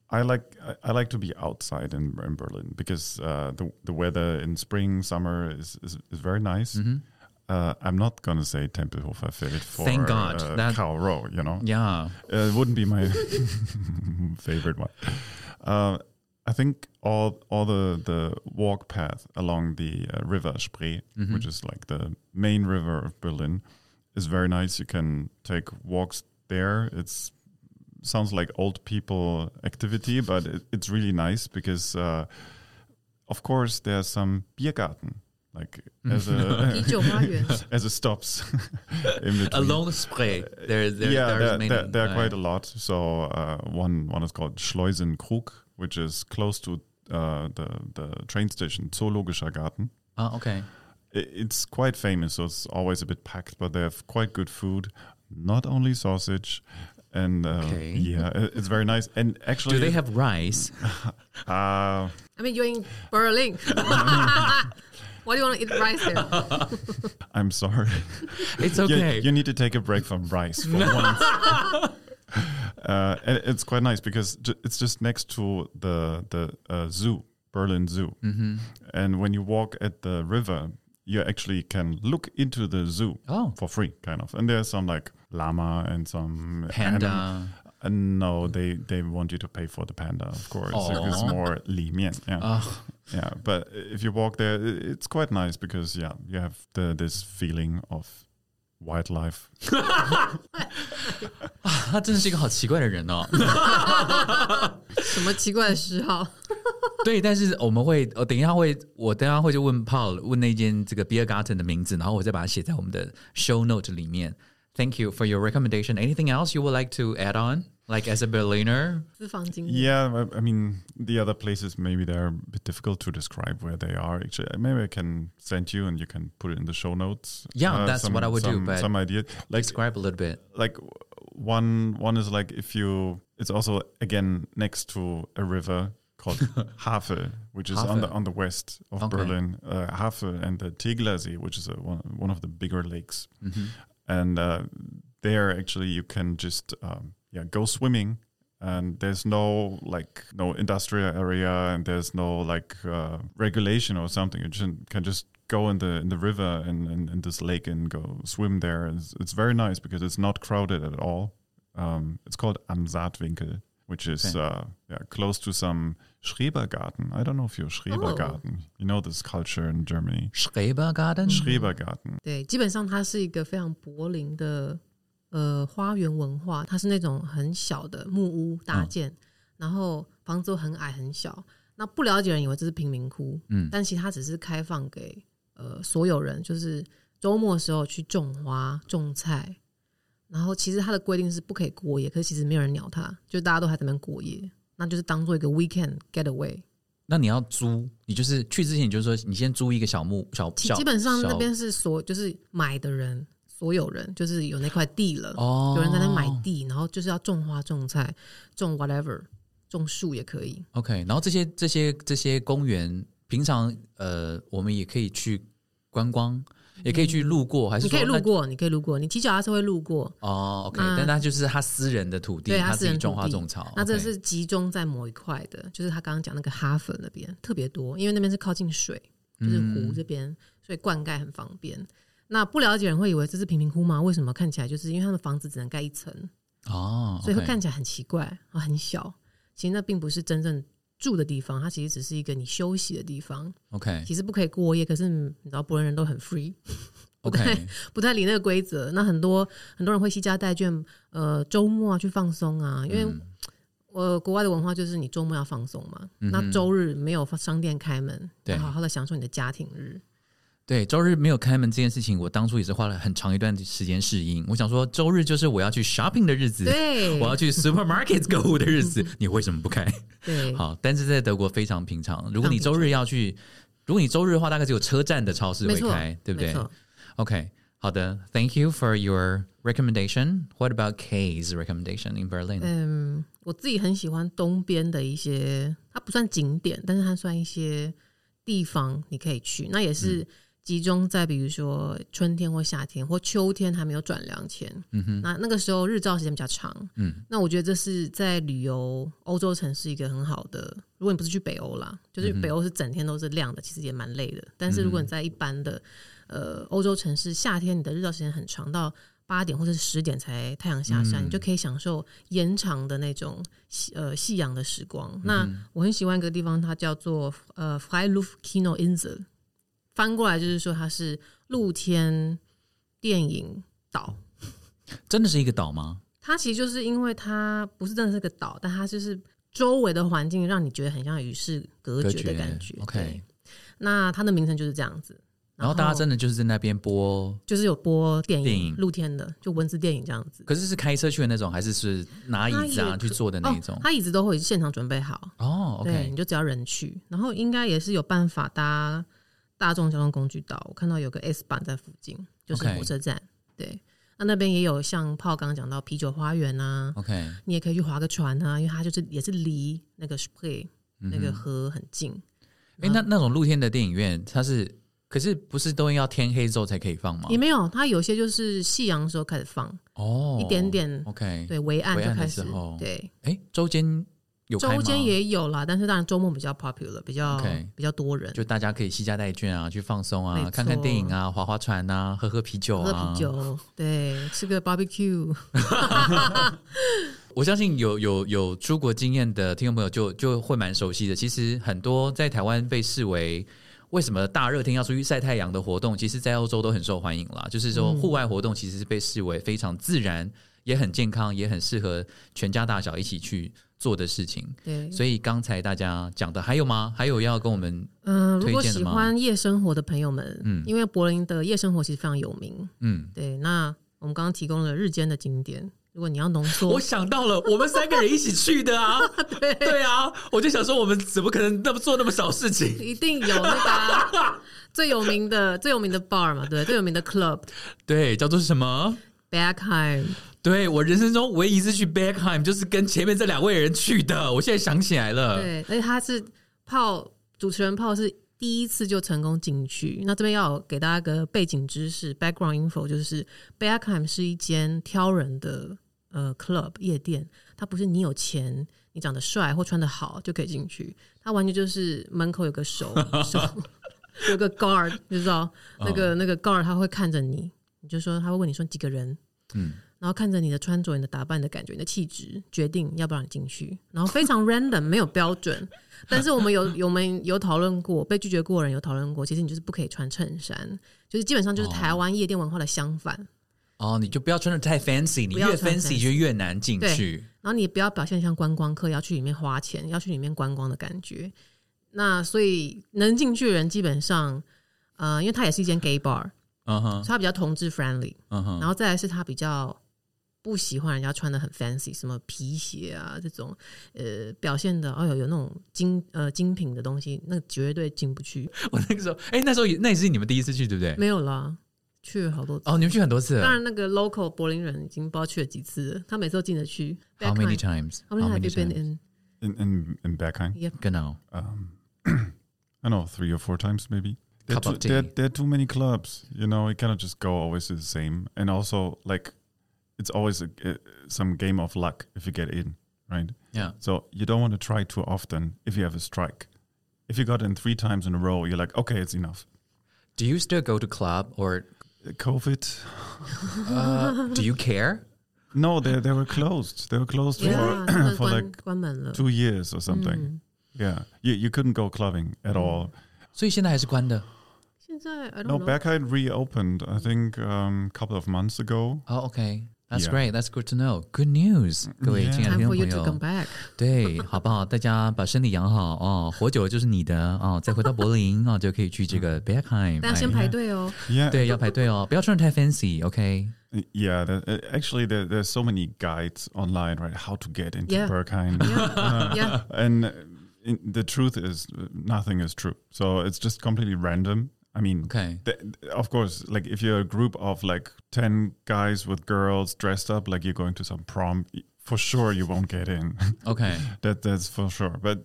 I like I, I like to be outside in, in Berlin because uh, the the weather in spring summer is is, is very nice. Uh, I'm not gonna say Tempelhofer Feld for Thank God. uh, That- Cow Row, you know. Yeah. Uh, it wouldn't be my favorite one. Uh, I think all all the the walk path along the uh, river Spree, which is like the main river of Berlin, is very nice. You can take walks there. It's sounds like old people activity, but it, it's really nice because, uh, of course, there's some Biergarten like mm. as a as a stops in between. A long spray. Uh, there, there yeah, there, there, many, there, there are quite a lot. So uh, one one is called Schleusenkrug, which is close to uh, the the train station Zoologischer Garten. Ah, okay. It's quite famous, so it's always a bit packed, but they have quite good food. Not only sausage, and uh, okay. yeah, it's very nice. And actually, do they have rice? uh, I mean, you're in Berlin. Why do you want to eat rice here? I'm sorry. It's okay. You, need to take a break from rice for once. uh, and it's quite nice because ju- it's just next to the the uh, zoo, Berlin Zoo. Mm-hmm. And when you walk at the river, you actually can look into the zoo Oh. for free, kind of. And there's some like llama and some Panda. anim- Uh, no, they they want you to pay for the panda, of course. It's Aw. more 里面, yeah. Oh, Yeah, but if you walk there, i- it's quite nice because yeah, you have the this feeling of wildlife. 他真的是一个好奇怪的人哦。什么奇怪的嗜好？对，但是我们会，呃，等一下会，我等一下会就问 Paul 问那间这个 Beer Garden 的名字，然后我再把它写在我们的 show note 里面。Thank you for your recommendation. Anything else you would like to add on? like as a Berliner? Yeah, I mean the other places maybe they're a bit difficult to describe where they are. Actually, maybe I can send you and you can put it in the show notes. Yeah, uh, that's some, what I would some, do. But some idea, like describe a little bit. Like one one is like if you, it's also again next to a river called Havel, which is on the on the west of okay. Berlin. Uh, Havel and the Tegernsee, which is a, one one of the bigger lakes, mm-hmm. and uh, there actually you can just um, yeah go swimming. And there's no like no industrial area, and there's no like uh, regulation or something. You just can just go in the in the river and in, in this lake and go swim there. It's, it's very nice because it's not crowded at all. Um, it's called Am Saatwinkel, which is Okay. uh, yeah close to some Schrebergarten. I don't know if you're Schrebergarten. You know this culture in Germany. Schrebergarten? Schrebergarten. 对，基本上它是一个非常柏林的 呃花园文化，它是那种很小的木屋搭建，然后房子都很矮很小。那不了解的人以为这是贫民窟，嗯但其实它只是开放给呃所有人，就是周末的时候去种花、种菜。然后其实它的规定是不可以过夜，可是其实没有人鸟它，就大家都还在那边过夜，那就是当做一个 weekend getaway。那你要租，你就是去之前，你就说你先租一个小木小基小，基本上那边是所就是买的人，所有人就是有那块地了，哦有人在那买地，然后就是要种花、种菜、种 whatever，种树也可以。OK，然后这些这些这些公园，平常呃，我们也可以去观光，也可以去路过，还是你可以路过，你可以路过，你骑脚踏车会路过。哦，OK，、嗯但它就是他私人的土地，他自己种花种草。那这是集中在某一块的，就是他刚刚讲那个哈粉那边特别多，因为那边是靠近水，就是湖这边，所以灌溉很方便。那不了解人会以为这是贫民窟吗？为什么看起来就是因为他们房子只能盖一层，哦，所以会看起来很奇怪啊，很小。其实那并不是真正住的地方，它其实只是一个你休息的地方。OK 其实不可以过夜，可是你知道博人人都很 free，不太 OK，不太理那个规则。那很多很多人会惜家带眷，呃，周末啊去放松啊，因为嗯呃国外的文化就是你周末要放松嘛，那周日没有商店开门，对要好好的享受你的家庭日。对，周日没有开门这件事情，我当初也是花了很长一段时间适应。我想说，周日就是我要去 shopping 的日子，对，我要去 supermarket 购物的日子，你为什么不开？对，好，但是在德国非常平常。如果你周日要去，如果你周日的话，大概只有车站的超市会开，对不对？OK，好的，Thank you for your recommendation. What about Kay's recommendation in Berlin？、嗯，我自己很喜欢东边的一些，它不算景点，但是它算一些地方你可以去。那也是集中在比如说春天或夏天或秋天还没有转凉前，嗯哼，那那个时候日照时间比较长。嗯，那我觉得这是在旅游欧洲城市一个很好的。如果你不是去北欧啦，就是北欧是整天都是亮的，其实也蛮累的。但是如果你在一般的呃欧洲城市，夏天你的日照时间很长，到八点或者是十点才太阳下山，你就可以享受延长的那种夕呃夕阳的时光。那我很喜欢一个地方，它叫做呃 Freiluftkino Insel，翻过来就是说它是露天电影岛。真的是一个岛吗？它其实就是因为它不是真的是个岛，但它就是周围的环境让你觉得很像与世隔绝的感觉。OK，那它的名称就是这样子。然后大家真的的就是在那边播，就是有播电影，电影露天的，就文字电影这样子。可是是开车去的那种，还是是拿椅子啊去坐的那种哦，？它椅子都会现场准备好，哦对，，OK，你就只要人去，然后应该也是有办法搭大众交通工具到。我看到有个 S 版在附近，就是火车站。对，那那边也有像炮刚刚讲到啤酒花园啊，OK，你也可以去划个船啊，因为它就是也是离那个 Spree 嗯那个河很近。哎，那那种露天的电影院，它是可是不是都要天黑之后才可以放吗也？没有，它有些就是夕阳的时候开始放，哦，一点点 OK，对，微暗开始时候，对，哎，周间有周间也有啦，但是当然周末比较 popular，比较比较多人，就大家可以惜家带眷啊，去放松啊，看看电影啊，划划船啊，喝喝啤酒啊喝啊。啤酒，对，吃个 barbecue，我相信有有有出国经验的听众朋友就就会蛮熟悉的。其实很多在台湾被视为为什么大热天要出去晒太阳的活动，其实在欧洲都很受欢迎啦。就是说户外活动其实是被视为非常自然，也很健康，也很适合全家大小一起去做的事情。对，所以刚才大家讲的还有吗？还有要跟我们嗯、如果喜欢夜生活的朋友们，嗯因为柏林的夜生活其实非常有名，嗯。对，那我们刚刚提供了日间的景点，如果你要浓缩，我想到了，我们三个人一起去的啊，对对啊，我就想说，我们怎么可能那么做那么少事情？一定有那个啊、最有名的最有名的 bar 嘛，对，最有名的 club 对，叫做什么？Backheim，对我人生中唯一一次去 Backheim 就是跟前面这两位人去的，我现在想起来了。对，而且他是泡主持人泡是第一次就成功进去。那这边要有给大家个背景知识 （background info），就是 Backheim 是一间挑人的呃 club 夜店，它不是你有钱。你长得帅或穿得好就可以进去，它完全就是门口有个手手 有个 guard，就知道那个、那个 guard 他会看着你，你就说他会问你说几个人，嗯，然后看着你的穿着、你的打扮的感觉、你的气质，决定要不要让你进去。然后非常 random，没有标准。但是我们有有我们有讨论过，被拒绝过的人有讨论过，其实你就是不可以穿衬衫，就是基本上就是台湾夜店文化的相反。哦，你就不要穿的太 fancy，你越 fancy 就越难进去。然后你也不要表现像观光客，要去里面花钱，要去里面观光的感觉。那所以能进去的人基本上，呃，因为它也是一间 gay bar，嗯哼所以，它比较同志 friendly。嗯哼，然后再来是他比较不喜欢人家穿的很 fancy，什么皮鞋啊这种，呃，表现的哦有有那种精呃精品的东西，那绝对进不去。我那个时候，哎，那时候也那也是你们第一次去，对不对？没有啦，去了好多次。哦，你们去很多次了。当然，那个 local 柏林人已经不知道去了几次了，他每次都进得去。How many times? How many have you been in? In in in Bergheim, Genau. um, I know three or four times maybe. There are, too, there, there are too many clubs. You know, you cannot just go always to the same. And also, like, it's always a, uh, some game of luck if you get in, right? Yeah. So you don't want to try too often if you have a strike. if you got in three times in a row, you're like, okay, it's enough. Do you still go to club or COVID? do you care? No, they they were closed. They were closed 呀，他 for 们 for 关 like 关门了。 two years or something. Yeah, you you couldn't go clubbing at all. 所以现在还是关的。现在 I No, don't know。 Berghain reopened. I think um, a couple of months ago. 哦、o k That's Yeah. great. That's good to know. Good news，各位 Yeah. 亲爱的 Time 听 for 众 you 朋 to 友 come。back。对，好不好？大家把身体养好哦，活久了就是你的哦。再回到柏林哦，就可以去这个 Bergheim。大家先哎排队哦。 Yeah, 对，要排队哦，不要穿的太 fancy，OK？、 yeah. The, uh, actually, there, there's so many guides online, right? How to get into Yeah. Berghain. Yeah, yeah. and uh, in, the truth is uh, nothing is true so it's just completely random i mean Okay. th- of course like if you're a group of like 10 guys with girls dressed up like you're going to some prom for sure you won't get in. OK，that that's for sure. But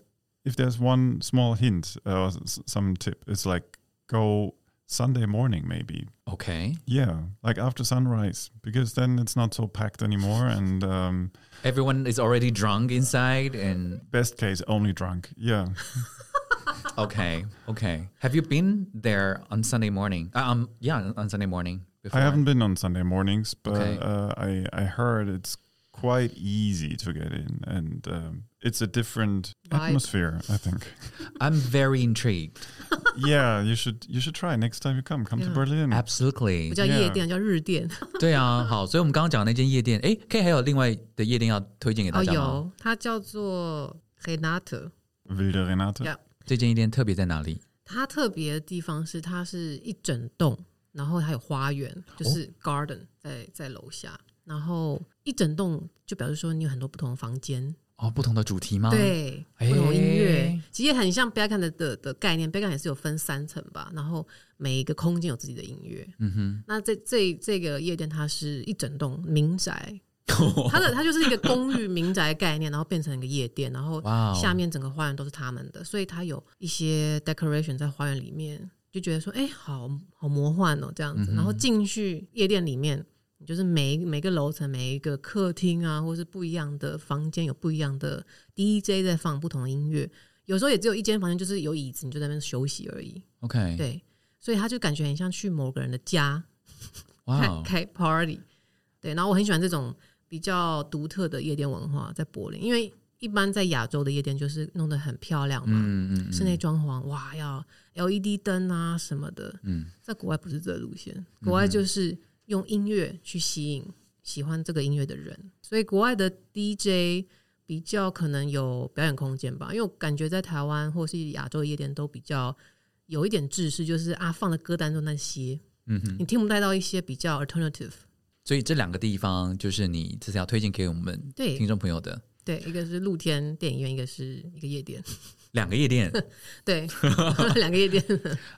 if there's one small hint uh, or s- some tip it's like go sunday morning maybe. OK，yeah like after sunrise because then it's not so packed anymore and um, Everyone is already drunk inside and best case only drunk. Yeah okay, okay. Have you been there on Sunday morning? Uh, Um, yeah, on Sunday morning. Before. I haven't been on Sunday mornings, but Okay. uh, I I heard it's quite easy to get in, and um, it's a different Vibe. atmosphere. I think. I'm very intrigued. yeah, you should you should try next time you come. Come to Yeah. Berlin. Absolutely 不。叫夜店，叫日店。对啊，好，所以我们刚刚讲的那间夜店，诶，可以还有另外的夜店要推荐给大哦，家吗？有，它叫做 Renate。 Wilde Renate. Yeah. 这间夜店特别在哪里？它特别的地方是，它是一整栋，然后它有花园，就是 garden 在在楼下，然后一整栋就表示说你有很多不同的房间，哦，不同的主题吗？，对，哎不同音乐，其实也很像 b a c k a n 的的的概念 b a c k a n 也是有分三层吧，然后每一个空间有自己的音乐。嗯哼，那这这这个夜店它是一整栋民宅，它的它就是一个公寓民宅概念，然后变成一个夜店，然后下面整个花园都是他们的，所以它有一些 decoration 在花园里面，就觉得说，哎、好好魔幻哦，这样子。然后进去夜店里面，就是每每个楼层、每一个客厅啊，或是不一样的房间，有不一样的 DJ 在放不同的音乐。有时候也只有一间房间，就是有椅子，你就在那边休息而已。OK，，对，所以他就感觉很像去某个人的家，开开 party，对，然后我很喜欢这种比较独特的夜店文化在柏林，因为一般在亚洲的夜店就是弄得很漂亮嘛，嗯嗯嗯，室内装潢哇要 LED 灯啊什么的，嗯，在国外不是这路线，国外就是用音乐去吸引喜欢这个音乐的人，所以国外的 DJ 比较可能有表演空间吧，因为我感觉在台湾或是亚洲的夜店都比较有一点制式，就是啊放的歌单都那些，嗯哼，你听不太到一些比较 alternative。所以这两个地方就是你这次要推荐给我们对听众朋友的对，一个是露天电影院，一个是一个夜店。两个夜店。对，两个夜店。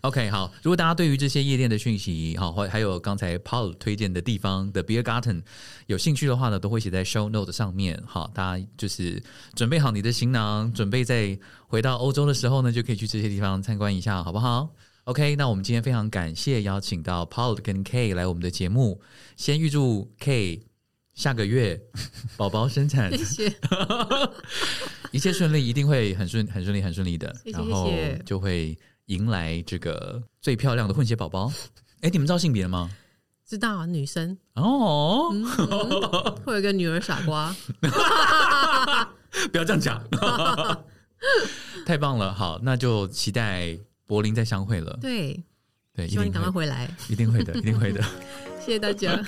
OK，好，如果大家对于这些夜店的讯息，好，或还有刚才 Paul 推荐的地方的 Beer Garden 有兴趣的话呢，都会写在 Show Note 上面。好，大家就是准备好你的行囊，准备在回到欧洲的时候呢，就可以去这些地方参观一下，好不好？OK，那我们今天非常感谢邀请到 Paul 跟 K 来我们的节目，先预祝 K 下个月 宝宝生产谢谢。一切顺利，一定会很顺、很顺利、很顺利的。谢谢然后就会迎来这个最漂亮的混血宝宝。哎，你们知道性别了吗？知道啊，女生哦，嗯 会有一个女儿傻瓜。不要这样讲，太棒了。好，那就期待柏林再相会了。对，对，一希望你定会，赶快回来。一定会的，一定会的。谢谢大家。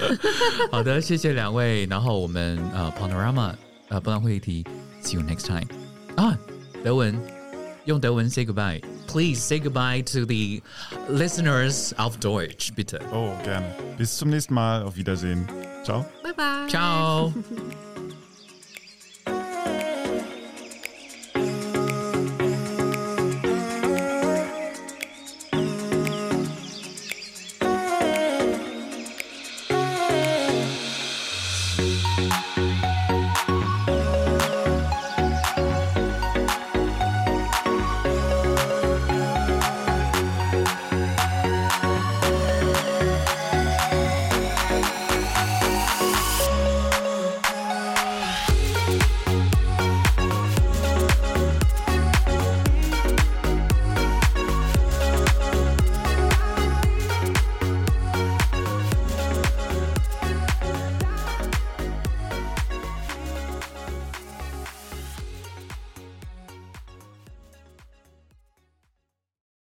好的，谢谢两位。然后我们呃，Panorama 呃，波浪会议题，See you next time 啊，德文用德文 say goodbye。Please say goodbye to the listeners of Deutsch, bitte. Oh, gerne. Bis zum nächsten Mal. Auf Wiedersehen. Ciao. 拜拜。 Ciao.